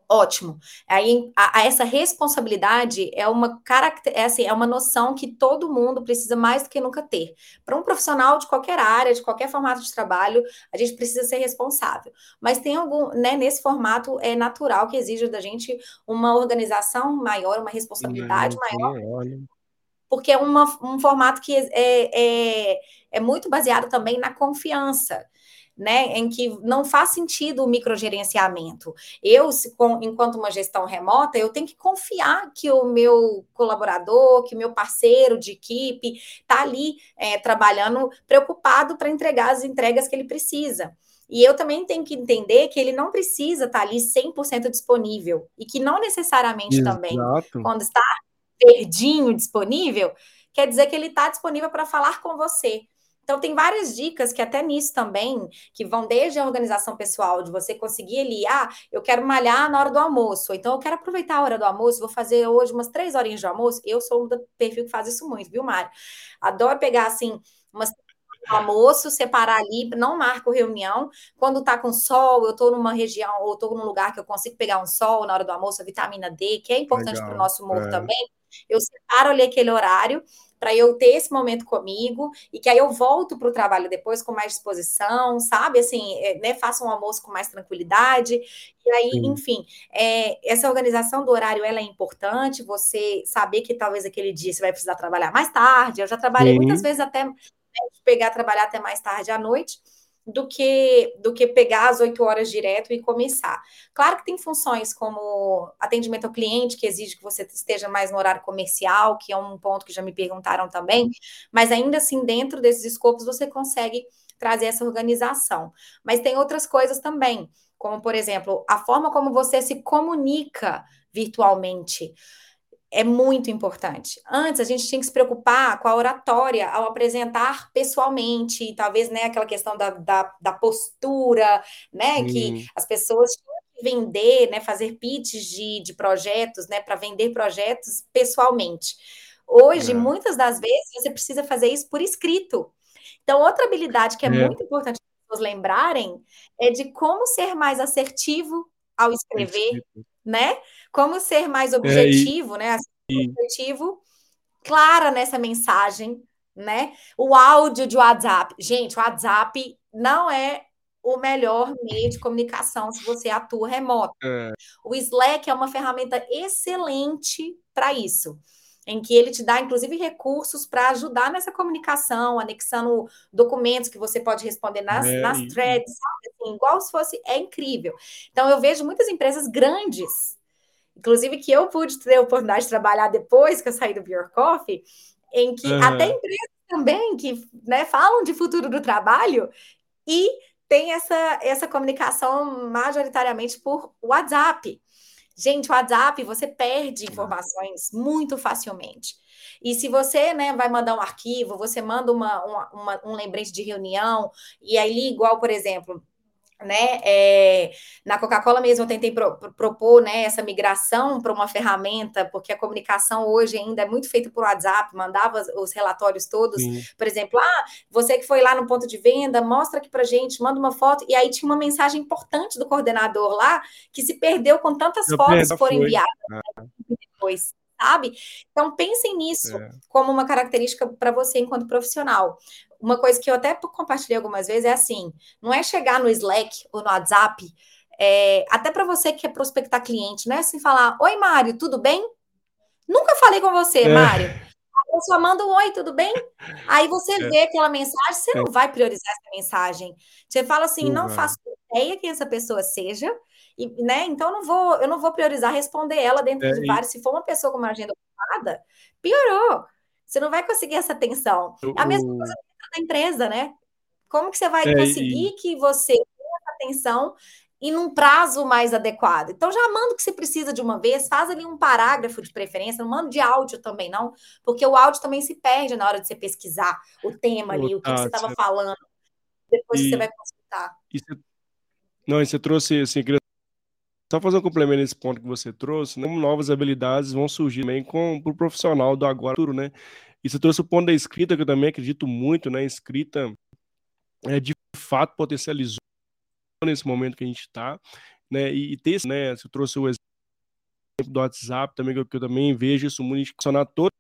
Speaker 2: ótimo. Aí a, a essa responsabilidade é uma caracter, é, assim, é uma noção que todo mundo precisa mais do que nunca ter. Para um profissional de qualquer área, de qualquer formato de trabalho, a gente precisa ser responsável. Mas tem algum, né, nesse formato é natural que exige da gente uma organização maior, uma responsabilidade maior. Porque é uma, um formato que é, é, é muito baseado também na confiança né, em que não faz sentido o microgerenciamento. Eu, com, enquanto uma gestão remota, eu tenho que confiar que o meu colaborador, que o meu parceiro de equipe está ali é, trabalhando preocupado para entregar as entregas que ele precisa. E eu também tenho que entender que ele não precisa estar tá ali 100% disponível e que não necessariamente Exato. também, quando está verdinho disponível, quer dizer que ele está disponível para falar com você. Então, tem várias dicas que até nisso também, que vão desde a organização pessoal, de você conseguir ali, ah, eu quero malhar na hora do almoço, então eu quero aproveitar a hora do almoço, vou fazer hoje umas três horinhas de almoço. Eu sou do perfil que faz isso muito, viu, Mário? Adoro pegar, assim, umas almoço, separar ali, não marco reunião. Quando tá com sol, eu tô numa região ou tô num lugar que eu consigo pegar um sol na hora do almoço, a vitamina D, que é importante para o nosso humor é. também. Eu separo ali aquele horário para eu ter esse momento comigo e que aí eu volto para o trabalho depois com mais disposição, sabe? Assim, é, né? Faço um almoço com mais tranquilidade. E aí, Sim. enfim, é, essa organização do horário ela é importante. Você saber que talvez aquele dia você vai precisar trabalhar mais tarde. Eu já trabalhei Sim. muitas vezes até né, pegar trabalhar até mais tarde à noite do que do que pegar as oito horas direto e começar. Claro que tem funções como atendimento ao cliente, que exige que você esteja mais no horário comercial, que é um ponto que já me perguntaram também, mas ainda assim, dentro desses escopos, você consegue trazer essa organização. Mas tem outras coisas também, como, por exemplo, a forma como você se comunica virtualmente é muito importante. Antes a gente tinha que se preocupar com a oratória ao apresentar pessoalmente, talvez né, aquela questão da, da, da postura, né? Hum. Que as pessoas tinham que vender, né, fazer pitches de, de projetos, né, para vender projetos pessoalmente. Hoje, é. muitas das vezes, você precisa fazer isso por escrito. Então, outra habilidade que é, é. muito importante as pessoas lembrarem é de como ser mais assertivo ao escrever, né? Como ser mais objetivo, é, e... né? Objetivo, clara nessa mensagem, né? O áudio de WhatsApp. Gente, o WhatsApp não é o melhor meio de comunicação se você atua remoto. É. O Slack é uma ferramenta excelente para isso em que ele te dá, inclusive, recursos para ajudar nessa comunicação, anexando documentos que você pode responder nas, é, nas threads, sabe? Assim, igual se fosse. É incrível. Então, eu vejo muitas empresas grandes, inclusive que eu pude ter a oportunidade de trabalhar depois que eu saí do Pure Coffee, em que uhum. até empresas também que né, falam de futuro do trabalho e tem essa, essa comunicação majoritariamente por WhatsApp. Gente, o WhatsApp, você perde informações muito facilmente. E se você né, vai mandar um arquivo, você manda uma, uma, uma, um lembrete de reunião, e aí, igual, por exemplo, né? É, na Coca-Cola mesmo eu tentei pro, pro, propor né, essa migração para uma ferramenta, porque a comunicação hoje ainda é muito feita por WhatsApp, mandava os relatórios todos, Sim. por exemplo, ah, você que foi lá no ponto de venda, mostra aqui para gente, manda uma foto, e aí tinha uma mensagem importante do coordenador lá, que se perdeu com tantas eu fotos que foram enviadas ah. depois sabe? Então pensem nisso é. como uma característica para você enquanto profissional uma coisa que eu até compartilhei algumas vezes é assim: não é chegar no Slack ou no WhatsApp, é, até para você que quer prospectar cliente, não é assim falar: Oi, Mário, tudo bem? Nunca falei com você, é. Mário. Eu só manda um oi, tudo bem? Aí você é. vê aquela mensagem, você não é. vai priorizar essa mensagem. Você fala assim, não, não faço ideia quem essa pessoa seja, e, né? Então não vou, eu não vou priorizar responder ela dentro é, de vários. Se for uma pessoa com uma agenda ocupada, piorou. Você não vai conseguir essa atenção. A mesma coisa da empresa, né? Como que você vai é, conseguir e... que você tenha atenção e num prazo mais adequado. Então já manda o que você precisa de uma vez, faz ali um parágrafo de preferência, não manda de áudio também não, porque o áudio também se perde na hora de você pesquisar o tema ali, o que, que você estava falando. Depois e, você vai consultar. E você,
Speaker 1: não, e você trouxe assim, só fazer um complemento nesse ponto que você trouxe, né? novas habilidades vão surgir também com o pro profissional do agora, né? E você trouxe o ponto da escrita, que eu também acredito muito, né? Escrita é, de fato potencializou nesse momento que a gente está, né? E, e ter, né? Você trouxe o exemplo do WhatsApp também, que eu, que eu também vejo isso muito funcionar todas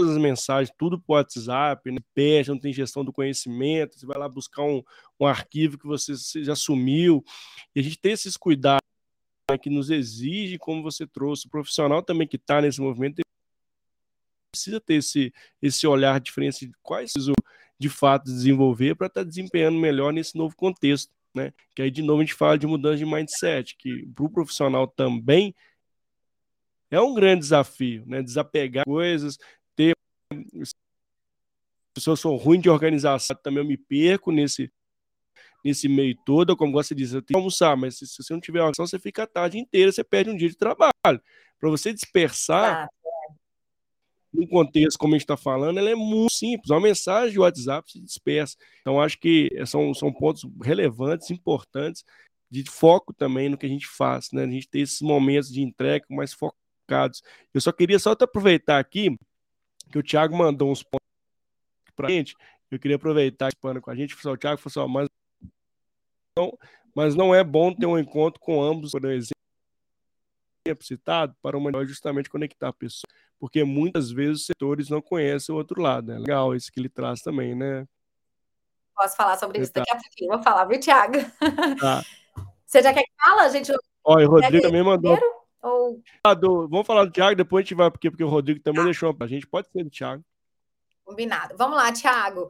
Speaker 1: as mensagens, tudo por WhatsApp, né? Não tem gestão do conhecimento, você vai lá buscar um, um arquivo que você já sumiu, e a gente tem esses cuidados né, que nos exige, como você trouxe, o profissional também que está nesse movimento precisa ter esse, esse olhar diferente de quais preciso de fato desenvolver para estar tá desempenhando melhor nesse novo contexto, né? Que aí de novo a gente fala de mudança de mindset, que para o profissional também é um grande desafio, né? Desapegar coisas, ter se eu sou ruim de organização, também eu me perco nesse nesse meio todo, como você diz, eu tenho que almoçar, mas se, se você não tiver uma ação, você fica a tarde inteira, você perde um dia de trabalho. Para você dispersar, ah no contexto, como a gente está falando, ela é muito simples. Uma mensagem de WhatsApp se dispersa. Então, acho que são, são pontos relevantes, importantes, de foco também no que a gente faz, né? A gente ter esses momentos de entrega mais focados. Eu só queria só aproveitar aqui que o Thiago mandou uns pontos para a gente. Eu queria aproveitar esse pano com a gente. O Thiago falou assim, mas, não, mas não é bom ter um encontro com ambos, por exemplo, citado, para uma justamente conectar a pessoa porque muitas vezes os setores não conhecem o outro lado. É legal isso que ele traz também, né?
Speaker 2: Posso falar sobre isso daqui a pouquinho. Vou falar, viu, Thiago? Tá. Você já quer que fala, gente?
Speaker 1: Olha, o Rodrigo também mandou. Ou... Ah, do... Vamos falar do Thiago, depois a gente vai, porque, porque o Rodrigo também ah. deixou para a gente. Pode ser do Thiago.
Speaker 2: Combinado. Vamos lá, Thiago.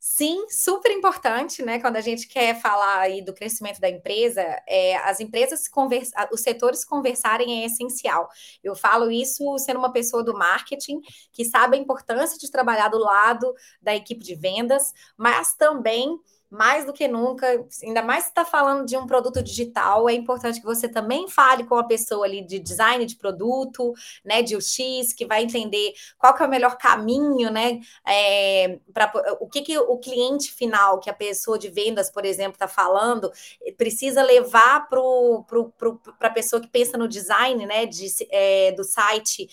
Speaker 2: Sim, super importante, né? Quando a gente quer falar aí do crescimento da empresa, é, as empresas conversa, os setores conversarem é essencial. Eu falo isso sendo uma pessoa do marketing que sabe a importância de trabalhar do lado da equipe de vendas, mas também mais do que nunca, ainda mais se está falando de um produto digital, é importante que você também fale com a pessoa ali de design de produto, né, de UX, que vai entender qual que é o melhor caminho, né, é, para o que, que o cliente final, que a pessoa de vendas, por exemplo, está falando, precisa levar para a pessoa que pensa no design, né, de, é, do site,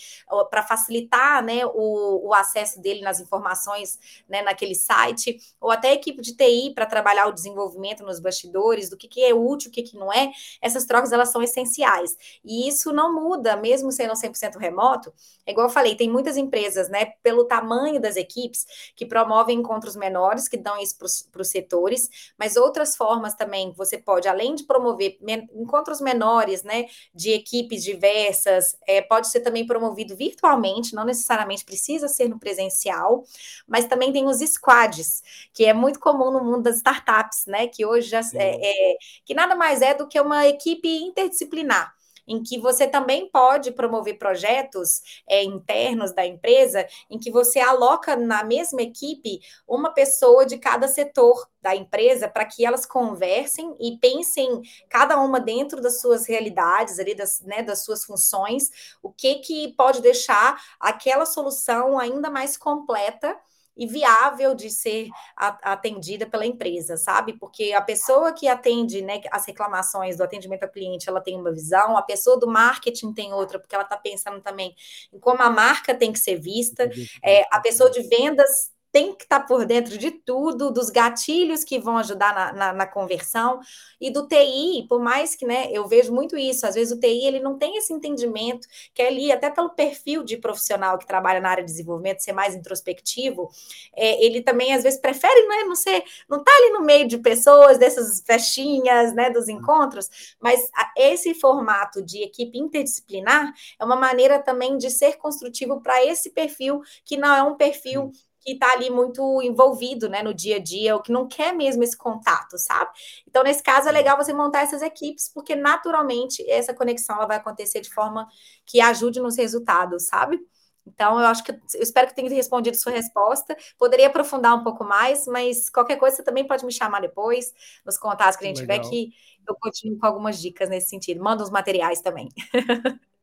Speaker 2: para facilitar, né, o, o acesso dele nas informações, né, naquele site, ou até a equipe de TI para trabalhar o desenvolvimento nos bastidores, do que, que é útil, o que, que não é, essas trocas elas são essenciais. E isso não muda, mesmo sendo 100% remoto. É igual eu falei, tem muitas empresas, né, pelo tamanho das equipes, que promovem encontros menores, que dão isso para os setores, mas outras formas também, você pode, além de promover men encontros menores, né, de equipes diversas, é, pode ser também promovido virtualmente, não necessariamente precisa ser no presencial, mas também tem os squads, que é muito comum no mundo das startups, né? Que hoje já é, é, que nada mais é do que uma equipe interdisciplinar em que você também pode promover projetos é, internos da empresa, em que você aloca na mesma equipe uma pessoa de cada setor da empresa para que elas conversem e pensem cada uma dentro das suas realidades ali das, né, das suas funções, o que que pode deixar aquela solução ainda mais completa e viável de ser atendida pela empresa, sabe? Porque a pessoa que atende né, as reclamações do atendimento ao cliente, ela tem uma visão, a pessoa do marketing tem outra, porque ela está pensando também em como a marca tem que ser vista, é, a pessoa de vendas tem que estar tá por dentro de tudo, dos gatilhos que vão ajudar na, na, na, conversão, e do TI, por mais que, né, eu vejo muito isso, às vezes o TI, ele não tem esse entendimento, que é ali, até pelo perfil de profissional que trabalha na área de desenvolvimento, ser mais introspectivo, é, ele também, às vezes, prefere, né, não ser, não tá ali no meio de pessoas, dessas festinhas, né, dos encontros, mas esse formato de equipe interdisciplinar é uma maneira também de ser construtivo para esse perfil, que não é um perfil que está ali muito envolvido né, no dia a dia, ou que não quer mesmo esse contato, sabe? Então, nesse caso, é legal você montar essas equipes, porque naturalmente essa conexão ela vai acontecer de forma que ajude nos resultados, sabe? Então, eu acho que eu espero que tenha respondido sua resposta. Poderia aprofundar um pouco mais, mas qualquer coisa você também pode me chamar depois, nos contatos que a gente Legal. tiver, que eu continuo com algumas dicas nesse sentido. Manda os materiais também.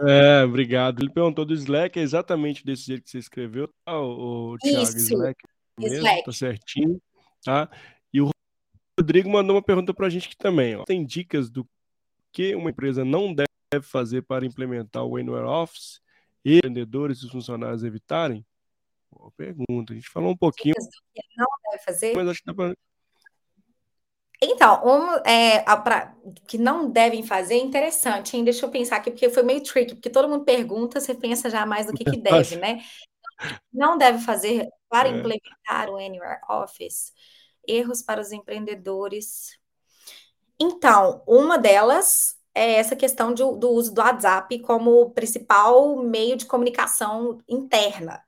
Speaker 1: É, obrigado. Ele perguntou do Slack, é exatamente desse jeito que você escreveu, tá, o, o Thiago?
Speaker 2: Isso,
Speaker 1: Slack, mesmo,
Speaker 2: Slack.
Speaker 1: tá certinho, tá? E o Rodrigo mandou uma pergunta para a gente aqui também. Ó. Tem dicas do que uma empresa não deve fazer para implementar o Anywhere Office e vendedores e os funcionários evitarem? Boa pergunta. A gente falou um pouquinho. Dicas do que não deve fazer? Mas acho que dá para
Speaker 2: então, um, é, pra, que não devem fazer é interessante, hein? Deixa eu pensar aqui, porque foi meio tricky, porque todo mundo pergunta, você pensa já mais do que, que deve, né? Não deve fazer para é. implementar o Anywhere Office. Erros para os empreendedores. Então, uma delas é essa questão de, do uso do WhatsApp como principal meio de comunicação interna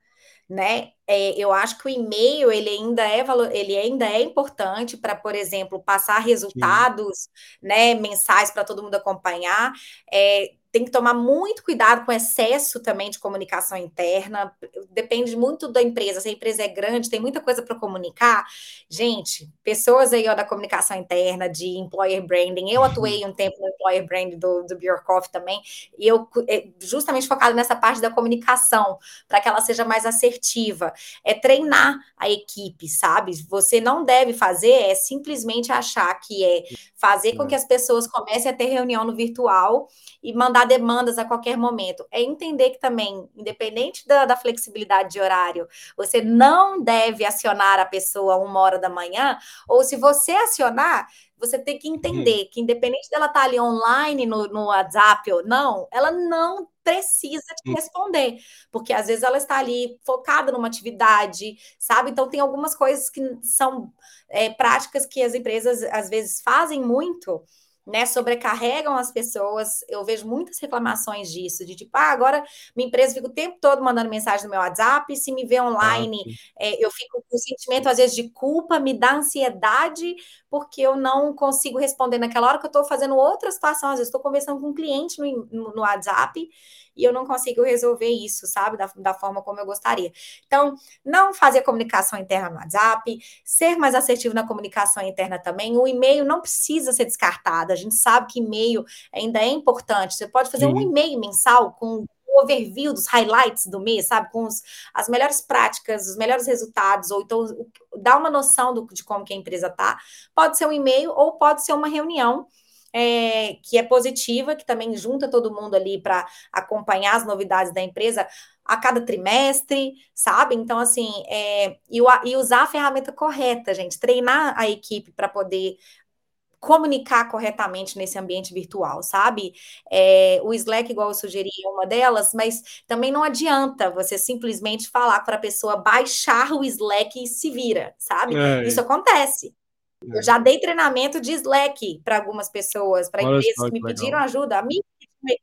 Speaker 2: né? É, eu acho que o e-mail ele ainda é ele ainda é importante para, por exemplo, passar resultados, Sim. né, mensais para todo mundo acompanhar. É, tem que tomar muito cuidado com excesso também de comunicação interna. Depende muito da empresa. Se a empresa é grande, tem muita coisa para comunicar. Gente, pessoas aí ó, da comunicação interna, de employer branding. Eu atuei um tempo no employer branding do, do Bjorkhoff também, e eu é, justamente focado nessa parte da comunicação, para que ela seja mais assertiva. É treinar a equipe, sabe? Você não deve fazer é simplesmente achar que é fazer com que as pessoas comecem a ter reunião no virtual e mandar demandas a qualquer momento. É entender que também, independente da, da flexibilidade de horário, você não deve acionar a pessoa uma hora da manhã, ou se você acionar, você tem que entender uhum. que, independente dela estar tá ali online no, no WhatsApp ou não, ela não precisa te responder, porque às vezes ela está ali focada numa atividade, sabe? Então, tem algumas coisas que são é, práticas que as empresas às vezes fazem muito né, sobrecarregam as pessoas. Eu vejo muitas reclamações disso, de tipo, ah, agora minha empresa fica o tempo todo mandando mensagem no meu WhatsApp, se me vê online, ah, é, eu fico com sentimento, às vezes, de culpa, me dá ansiedade, porque eu não consigo responder naquela hora que eu estou fazendo outra situação, às vezes estou conversando com um cliente no, no, no WhatsApp, e eu não consigo resolver isso, sabe, da, da forma como eu gostaria. Então, não fazer comunicação interna no WhatsApp, ser mais assertivo na comunicação interna também. O e-mail não precisa ser descartado, a gente sabe que e-mail ainda é importante. Você pode fazer Sim. um e-mail mensal com o overview dos highlights do mês, sabe? Com os, as melhores práticas, os melhores resultados, ou então dar uma noção do, de como que a empresa está. Pode ser um e-mail ou pode ser uma reunião é, que é positiva, que também junta todo mundo ali para acompanhar as novidades da empresa a cada trimestre, sabe? Então, assim, é, e, e usar a ferramenta correta, gente, treinar a equipe para poder comunicar corretamente nesse ambiente virtual, sabe? É, o Slack, igual eu sugeri, é uma delas, mas também não adianta você simplesmente falar para a pessoa baixar o Slack e se vira, sabe? É, Isso acontece. Eu já dei treinamento de Slack para algumas pessoas, para empresas que me legal. pediram ajuda. A minha equipe,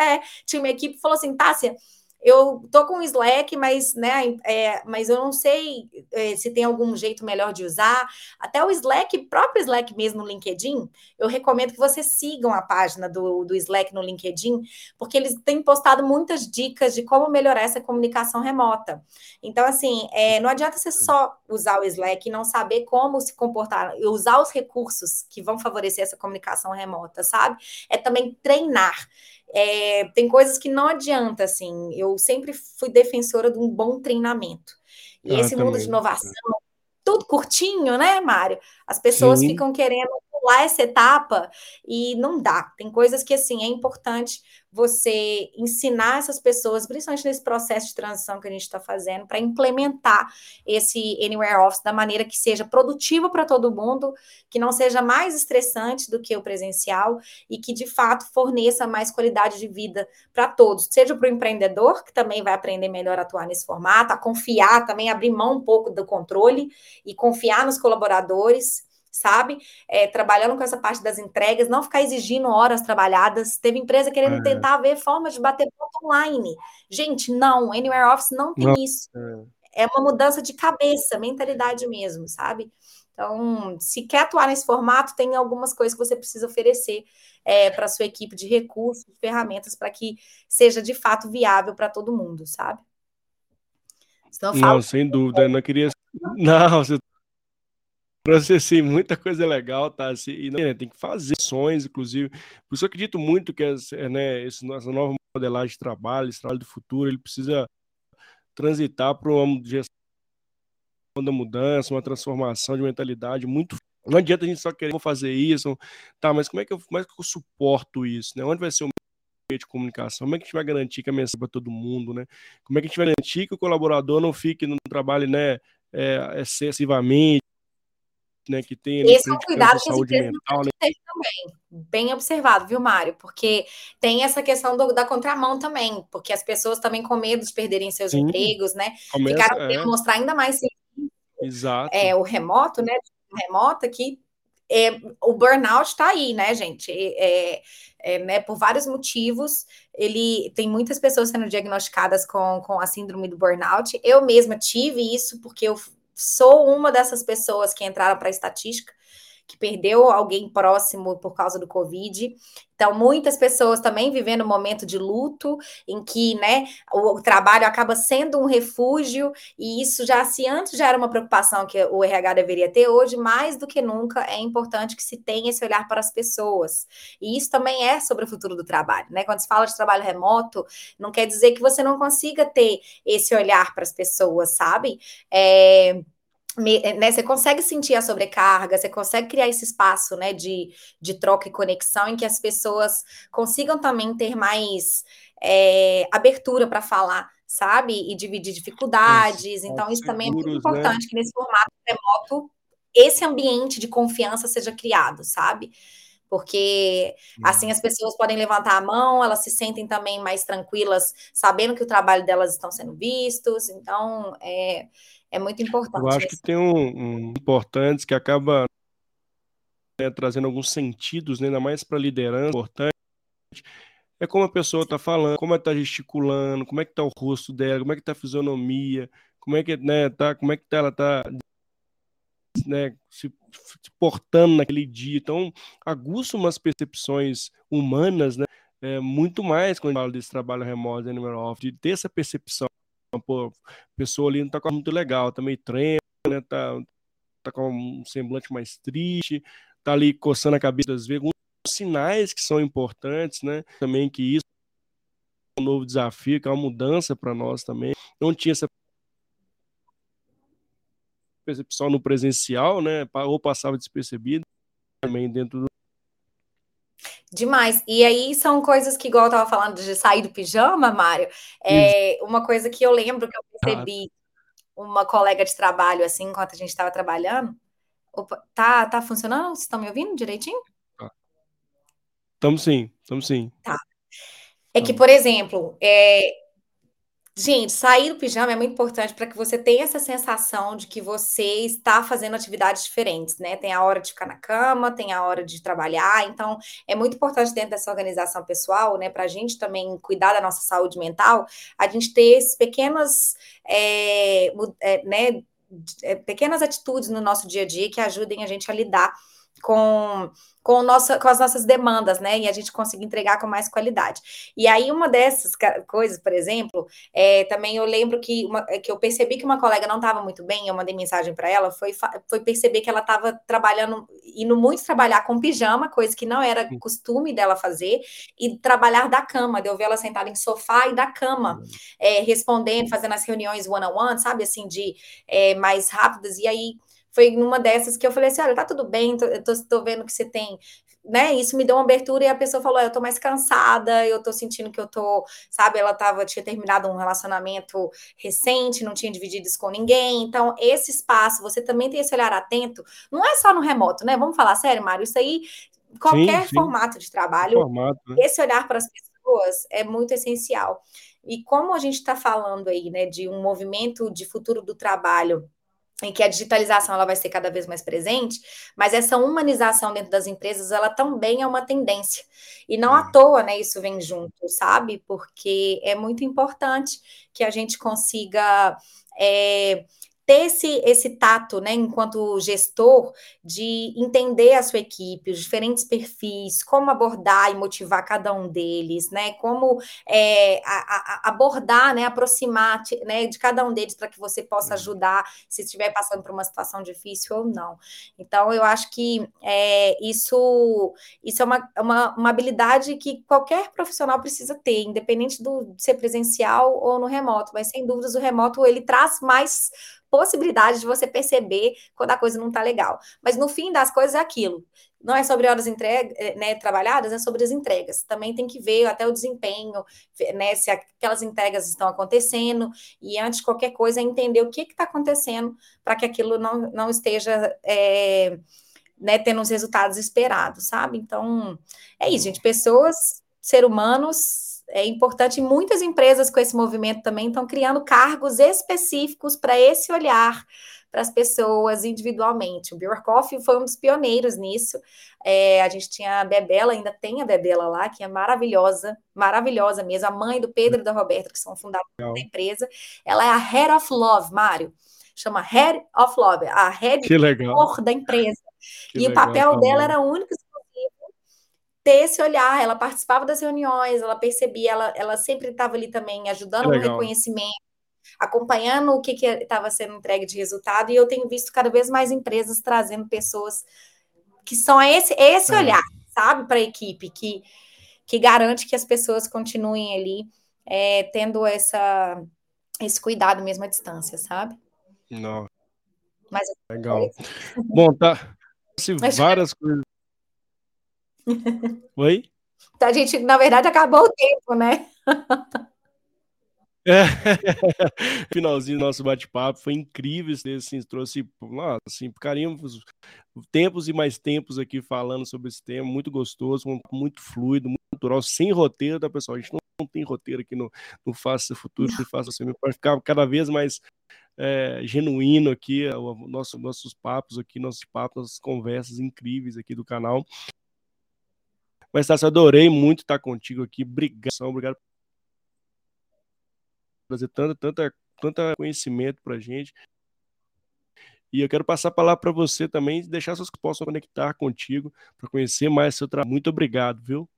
Speaker 2: é, tinha uma equipe que falou assim, Tássia, eu tô com Slack, mas, né, é, mas eu não sei é, se tem algum jeito melhor de usar. Até o Slack, próprio Slack mesmo no LinkedIn, eu recomendo que vocês sigam a página do, do Slack no LinkedIn, porque eles têm postado muitas dicas de como melhorar essa comunicação remota. Então, assim, é, não adianta você só usar o Slack e não saber como se comportar, usar os recursos que vão favorecer essa comunicação remota, sabe? É também treinar. É, tem coisas que não adianta, assim. Eu sempre fui defensora de um bom treinamento. E ah, esse também. mundo de inovação, tudo curtinho, né, Mário? As pessoas Sim. ficam querendo pular essa etapa e não dá. Tem coisas que, assim, é importante você ensinar essas pessoas, principalmente nesse processo de transição que a gente está fazendo, para implementar esse Anywhere Office da maneira que seja produtivo para todo mundo, que não seja mais estressante do que o presencial e que de fato forneça mais qualidade de vida para todos, seja para o empreendedor, que também vai aprender melhor a atuar nesse formato, a confiar, também abrir mão um pouco do controle e confiar nos colaboradores sabe? É, trabalhando com essa parte das entregas, não ficar exigindo horas trabalhadas. Teve empresa querendo é. tentar ver formas de bater ponto online. Gente, não, Anywhere Office não tem não. isso. É. é uma mudança de cabeça, mentalidade mesmo, sabe? Então, se quer atuar nesse formato, tem algumas coisas que você precisa oferecer é, para a sua equipe de recursos, ferramentas, para que seja de fato viável para todo mundo, sabe?
Speaker 1: Então, não, sem dúvida. Eu não queria. Não, você assim, muita coisa legal, tá? Assim, e né, tem que fazer ações, inclusive. Por isso eu acredito muito que né, essa nova modelagem de trabalho, esse trabalho do futuro, ele precisa transitar para uma gestão da mudança, uma transformação de mentalidade muito. Não adianta a gente só querer fazer isso, tá? Mas como é que eu, como é que eu suporto isso, né? Onde vai ser o meio de comunicação? Como é que a gente vai garantir que a mensagem é para todo mundo, né? Como é que a gente vai garantir que o colaborador não fique no trabalho, né, é, excessivamente né, que tem
Speaker 2: Esse é um cuidado que saúde mental, né? também. Bem observado, viu, Mário? Porque tem essa questão do, da contramão também, porque as pessoas também com medo de perderem seus Sim. empregos, né? Começa, Ficaram é. mostrar ainda mais
Speaker 1: Exato.
Speaker 2: É, o remoto, né? O remoto aqui, é, o burnout está aí, né, gente? É, é, né, por vários motivos, ele tem muitas pessoas sendo diagnosticadas com, com a síndrome do burnout. Eu mesma tive isso porque eu sou uma dessas pessoas que entraram para a estatística, que perdeu alguém próximo por causa do Covid. Então, muitas pessoas também vivendo um momento de luto, em que né, o, trabalho acaba sendo um refúgio, e isso já, se antes já era uma preocupação que o RH deveria ter, hoje, mais do que nunca, é importante que se tenha esse olhar para as pessoas. E isso também é sobre o futuro do trabalho. Né? Quando se fala de trabalho remoto, não quer dizer que você não consiga ter esse olhar para as pessoas, sabe? É né, você consegue sentir a sobrecarga, você consegue criar esse espaço né, de, de troca e conexão em que as pessoas consigam também ter mais é, abertura para falar, sabe? E dividir dificuldades. então, isso também é muito né? importante né? que nesse formato remoto esse ambiente de confiança seja criado, sabe? Porque assim as pessoas podem levantar a mão, elas se sentem também mais tranquilas, sabendo que o trabalho delas estão sendo vistos. Então, é, é muito importante.
Speaker 1: Eu acho que tem um, um importante que acaba né, trazendo alguns sentidos, né, ainda mais para liderança, importante, é como a pessoa está falando, como ela está gesticulando, como é que está o rosto dela, como é que está a fisionomia, como é que, né, tá, como é que tá, ela está né, se, se, portando naquele dia. Então, aguça umas percepções humanas, né, é, muito mais quando a gente fala desse trabalho remoto da Animal Off, de ter essa percepção. Pô, a pessoa ali não está muito legal, está meio trema, né, tá, tá com um semblante mais triste, tá ali coçando a cabeça às vezes, alguns sinais que são importantes, né? Também que isso é um novo desafio, que é uma mudança para nós também. Não tinha essa percepção no presencial, né? Ou passava despercebido também dentro do
Speaker 2: Demais. E aí são coisas que, igual eu tava falando de sair do pijama, Mário, é uma coisa que eu lembro que eu percebi uma colega de trabalho, assim, enquanto a gente estava trabalhando. Opa, tá, tá funcionando? Vocês estão me ouvindo direitinho?
Speaker 1: Estamos sim, estamos sim.
Speaker 2: Tá. É que, por exemplo, é, Gente, sair do pijama é muito importante para que você tenha essa sensação de que você está fazendo atividades diferentes, né? Tem a hora de ficar na cama, tem a hora de trabalhar, então é muito importante dentro dessa organização pessoal, né? Para a gente também cuidar da nossa saúde mental, a gente ter esses pequenas, é, é, né? É, pequenas atitudes no nosso dia a dia que ajudem a gente a lidar com, com, nossa, com as nossas demandas, né? E a gente conseguir entregar com mais qualidade. E aí, uma dessas coisas, por exemplo, é, também eu lembro que, uma, é, que eu percebi que uma colega não estava muito bem, eu mandei mensagem para ela, foi, foi perceber que ela estava trabalhando, indo muito trabalhar com pijama, coisa que não era costume dela fazer, e trabalhar da cama, de eu ver ela sentada em sofá e da cama, é, respondendo, fazendo as reuniões one-on-one, -on -one, sabe, assim, de é, mais rápidas, e aí foi numa dessas que eu falei assim: olha, tá tudo bem, tô, tô, tô vendo que você tem né, isso me deu uma abertura e a pessoa falou: eu tô mais cansada, eu tô sentindo que eu tô, sabe, ela tava, tinha terminado um relacionamento recente, não tinha dividido isso com ninguém. Então, esse espaço, você também tem esse olhar atento, não é só no remoto, né? Vamos falar sério, Mário, isso aí, qualquer sim, sim. formato de trabalho, formato, né? esse olhar para as pessoas é muito essencial. E como a gente está falando aí, né, de um movimento de futuro do trabalho em que a digitalização ela vai ser cada vez mais presente, mas essa humanização dentro das empresas ela também é uma tendência. E não à toa, né, isso vem junto, sabe? Porque é muito importante que a gente consiga é, ter esse, esse tato, né, enquanto gestor, de entender a sua equipe, os diferentes perfis, como abordar e motivar cada um deles, né, como é, a, a abordar, né, aproximar né, de cada um deles para que você possa uhum. ajudar se estiver passando por uma situação difícil ou não. Então, eu acho que é, isso, isso é uma, uma, uma habilidade que qualquer profissional precisa ter, independente do, de ser presencial ou no remoto, mas sem dúvidas o remoto ele traz mais possibilidade de você perceber quando a coisa não está legal. Mas no fim das coisas é aquilo. Não é sobre horas entrega, eh, né, trabalhadas, é sobre as entregas. Também tem que ver até o desempenho, né, se aquelas entregas estão acontecendo, e antes de qualquer coisa, é entender o que está acontecendo para que aquilo não, não esteja é, né, tendo os resultados esperados, sabe? Então, é isso, gente. Pessoas, ser humanos, é importante, muitas empresas com esse movimento também estão criando cargos específicos para esse olhar para as pessoas individualmente. O Bjorkoff foi um dos pioneiros nisso. É, a gente tinha a Bebela, ainda tem a Bebela lá, que é maravilhosa, maravilhosa mesmo. A mãe do Pedro e da Roberta, que são fundadores da empresa. Ela é a Head of Love, Mário. Chama Head of Love, a Head da empresa. Que e legal, o papel dela era único ter esse olhar. Ela participava das reuniões, ela percebia, ela, ela sempre estava ali também ajudando no reconhecimento, acompanhando o que estava sendo entregue de resultado. E eu tenho visto cada vez mais empresas trazendo pessoas que são esse, esse é. olhar, sabe, para a equipe, que, que garante que as pessoas continuem ali é, tendo essa, esse cuidado mesmo à distância, sabe?
Speaker 1: Não. Mas, Legal. Bom, tá. várias coisas Oi?
Speaker 2: A gente, na verdade, acabou o tempo, né?
Speaker 1: É. Finalzinho do nosso bate-papo foi incrível, assim, trouxe, nossa, assim, ficaríamos tempos e mais tempos aqui falando sobre esse tema, muito gostoso, muito fluido, muito natural, sem roteiro, tá, pessoal? A gente não, não tem roteiro aqui no, no Faça Futuro, no Faça Sempre, para ficar cada vez mais é, genuíno aqui, o nosso, nossos papos aqui, nossos papos, nossas conversas incríveis aqui do canal. Mas, Tassi, adorei muito estar contigo aqui. Obrigado, obrigado por trazer tanta, tanta, tanta conhecimento para gente. E eu quero passar a palavra para você também, deixar seus que possam conectar contigo para conhecer mais seu trabalho. Muito obrigado, viu?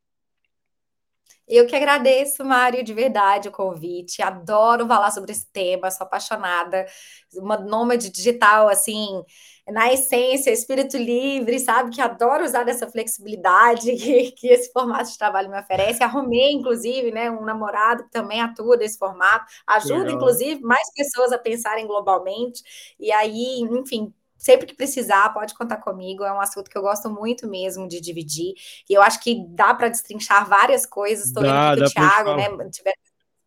Speaker 2: Eu que agradeço, Mário, de verdade o convite. Adoro falar sobre esse tema, sou apaixonada. Uma nômade digital, assim, na essência, espírito livre, sabe? Que adoro usar essa flexibilidade que, que esse formato de trabalho me oferece. Arrumei, inclusive, né, um namorado que também atua nesse formato. Ajuda, Legal. inclusive, mais pessoas a pensarem globalmente. E aí, enfim, sempre que precisar, pode contar comigo. É um assunto que eu gosto muito mesmo de dividir. E eu acho que dá para destrinchar várias coisas. Estou vendo aqui que o Thiago, né? Tiver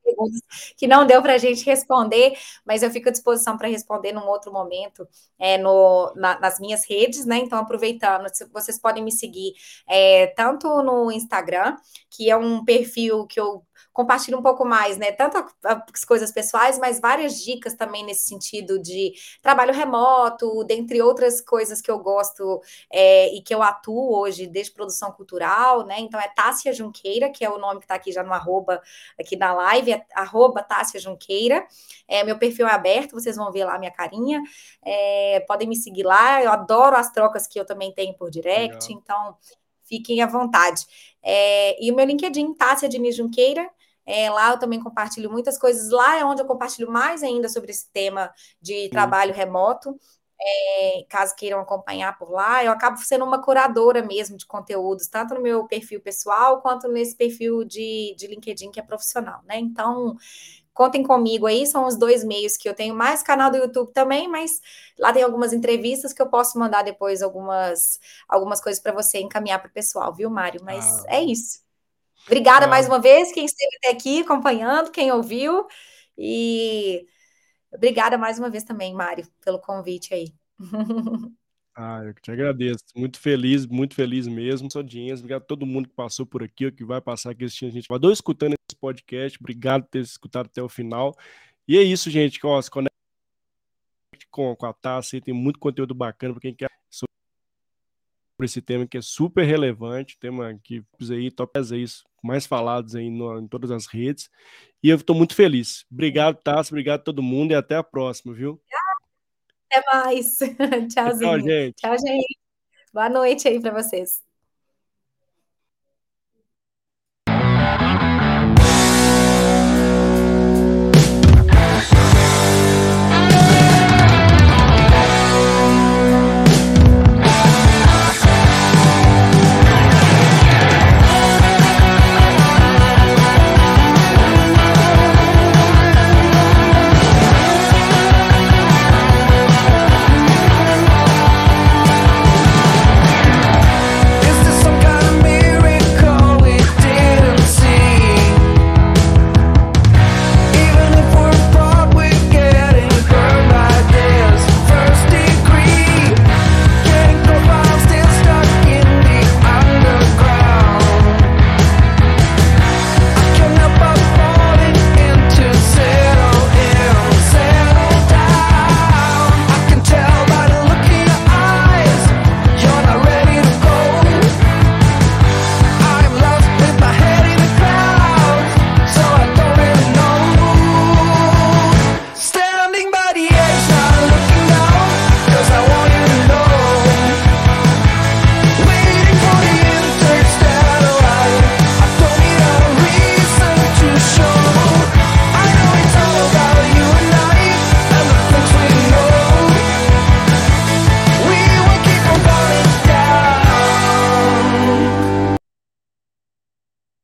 Speaker 2: perguntas que não deu para a gente responder, mas eu fico à disposição para responder num outro momento é, no, na, nas minhas redes, né? Então, aproveitando, vocês podem me seguir é, tanto no Instagram, que é um perfil que eu compartilho um pouco mais, né? Tanto as coisas pessoais, mas várias dicas também nesse sentido de trabalho remoto, dentre outras coisas que eu gosto é, e que eu atuo hoje, desde produção cultural, né? Então é Tássia Junqueira, que é o nome que está aqui já no arroba aqui na live, é arroba Tássia Junqueira. É, meu perfil é aberto, vocês vão ver lá minha carinha. É, podem me seguir lá, eu adoro as trocas que eu também tenho por direct, Legal. então fiquem à vontade. É, e o meu LinkedIn, Tássia Diniz Junqueira, é, lá eu também compartilho muitas coisas. Lá é onde eu compartilho mais ainda sobre esse tema de trabalho remoto. É, caso queiram acompanhar por lá, eu acabo sendo uma curadora mesmo de conteúdos, tanto no meu perfil pessoal quanto nesse perfil de, de LinkedIn que é profissional, né? Então, contem comigo aí, são os dois meios que eu tenho, mais canal do YouTube também, mas lá tem algumas entrevistas que eu posso mandar depois algumas, algumas coisas para você encaminhar para o pessoal, viu, Mário? Mas ah. é isso. Obrigada ah. mais uma vez, quem esteve até aqui acompanhando, quem ouviu. E obrigada mais uma vez também, Mário, pelo convite aí.
Speaker 1: Ah, eu te agradeço. Muito feliz, muito feliz mesmo. Sodinhas, obrigado a todo mundo que passou por aqui, ou que vai passar aqui assistindo a gente. Adoro escutando esse podcast. Obrigado por ter escutado até o final. E é isso, gente. Ó, se conecte com, com a Tassi, tem muito conteúdo bacana para quem quer sobre esse tema que é super relevante, tema que aí, top isso, mais falados aí no, em todas as redes. E eu estou muito feliz. Obrigado, Tassi, obrigado a todo mundo e até a próxima, viu?
Speaker 2: Até mais. Tchauzinho. Tchau, gente. Tchau, gente. Boa noite aí para vocês.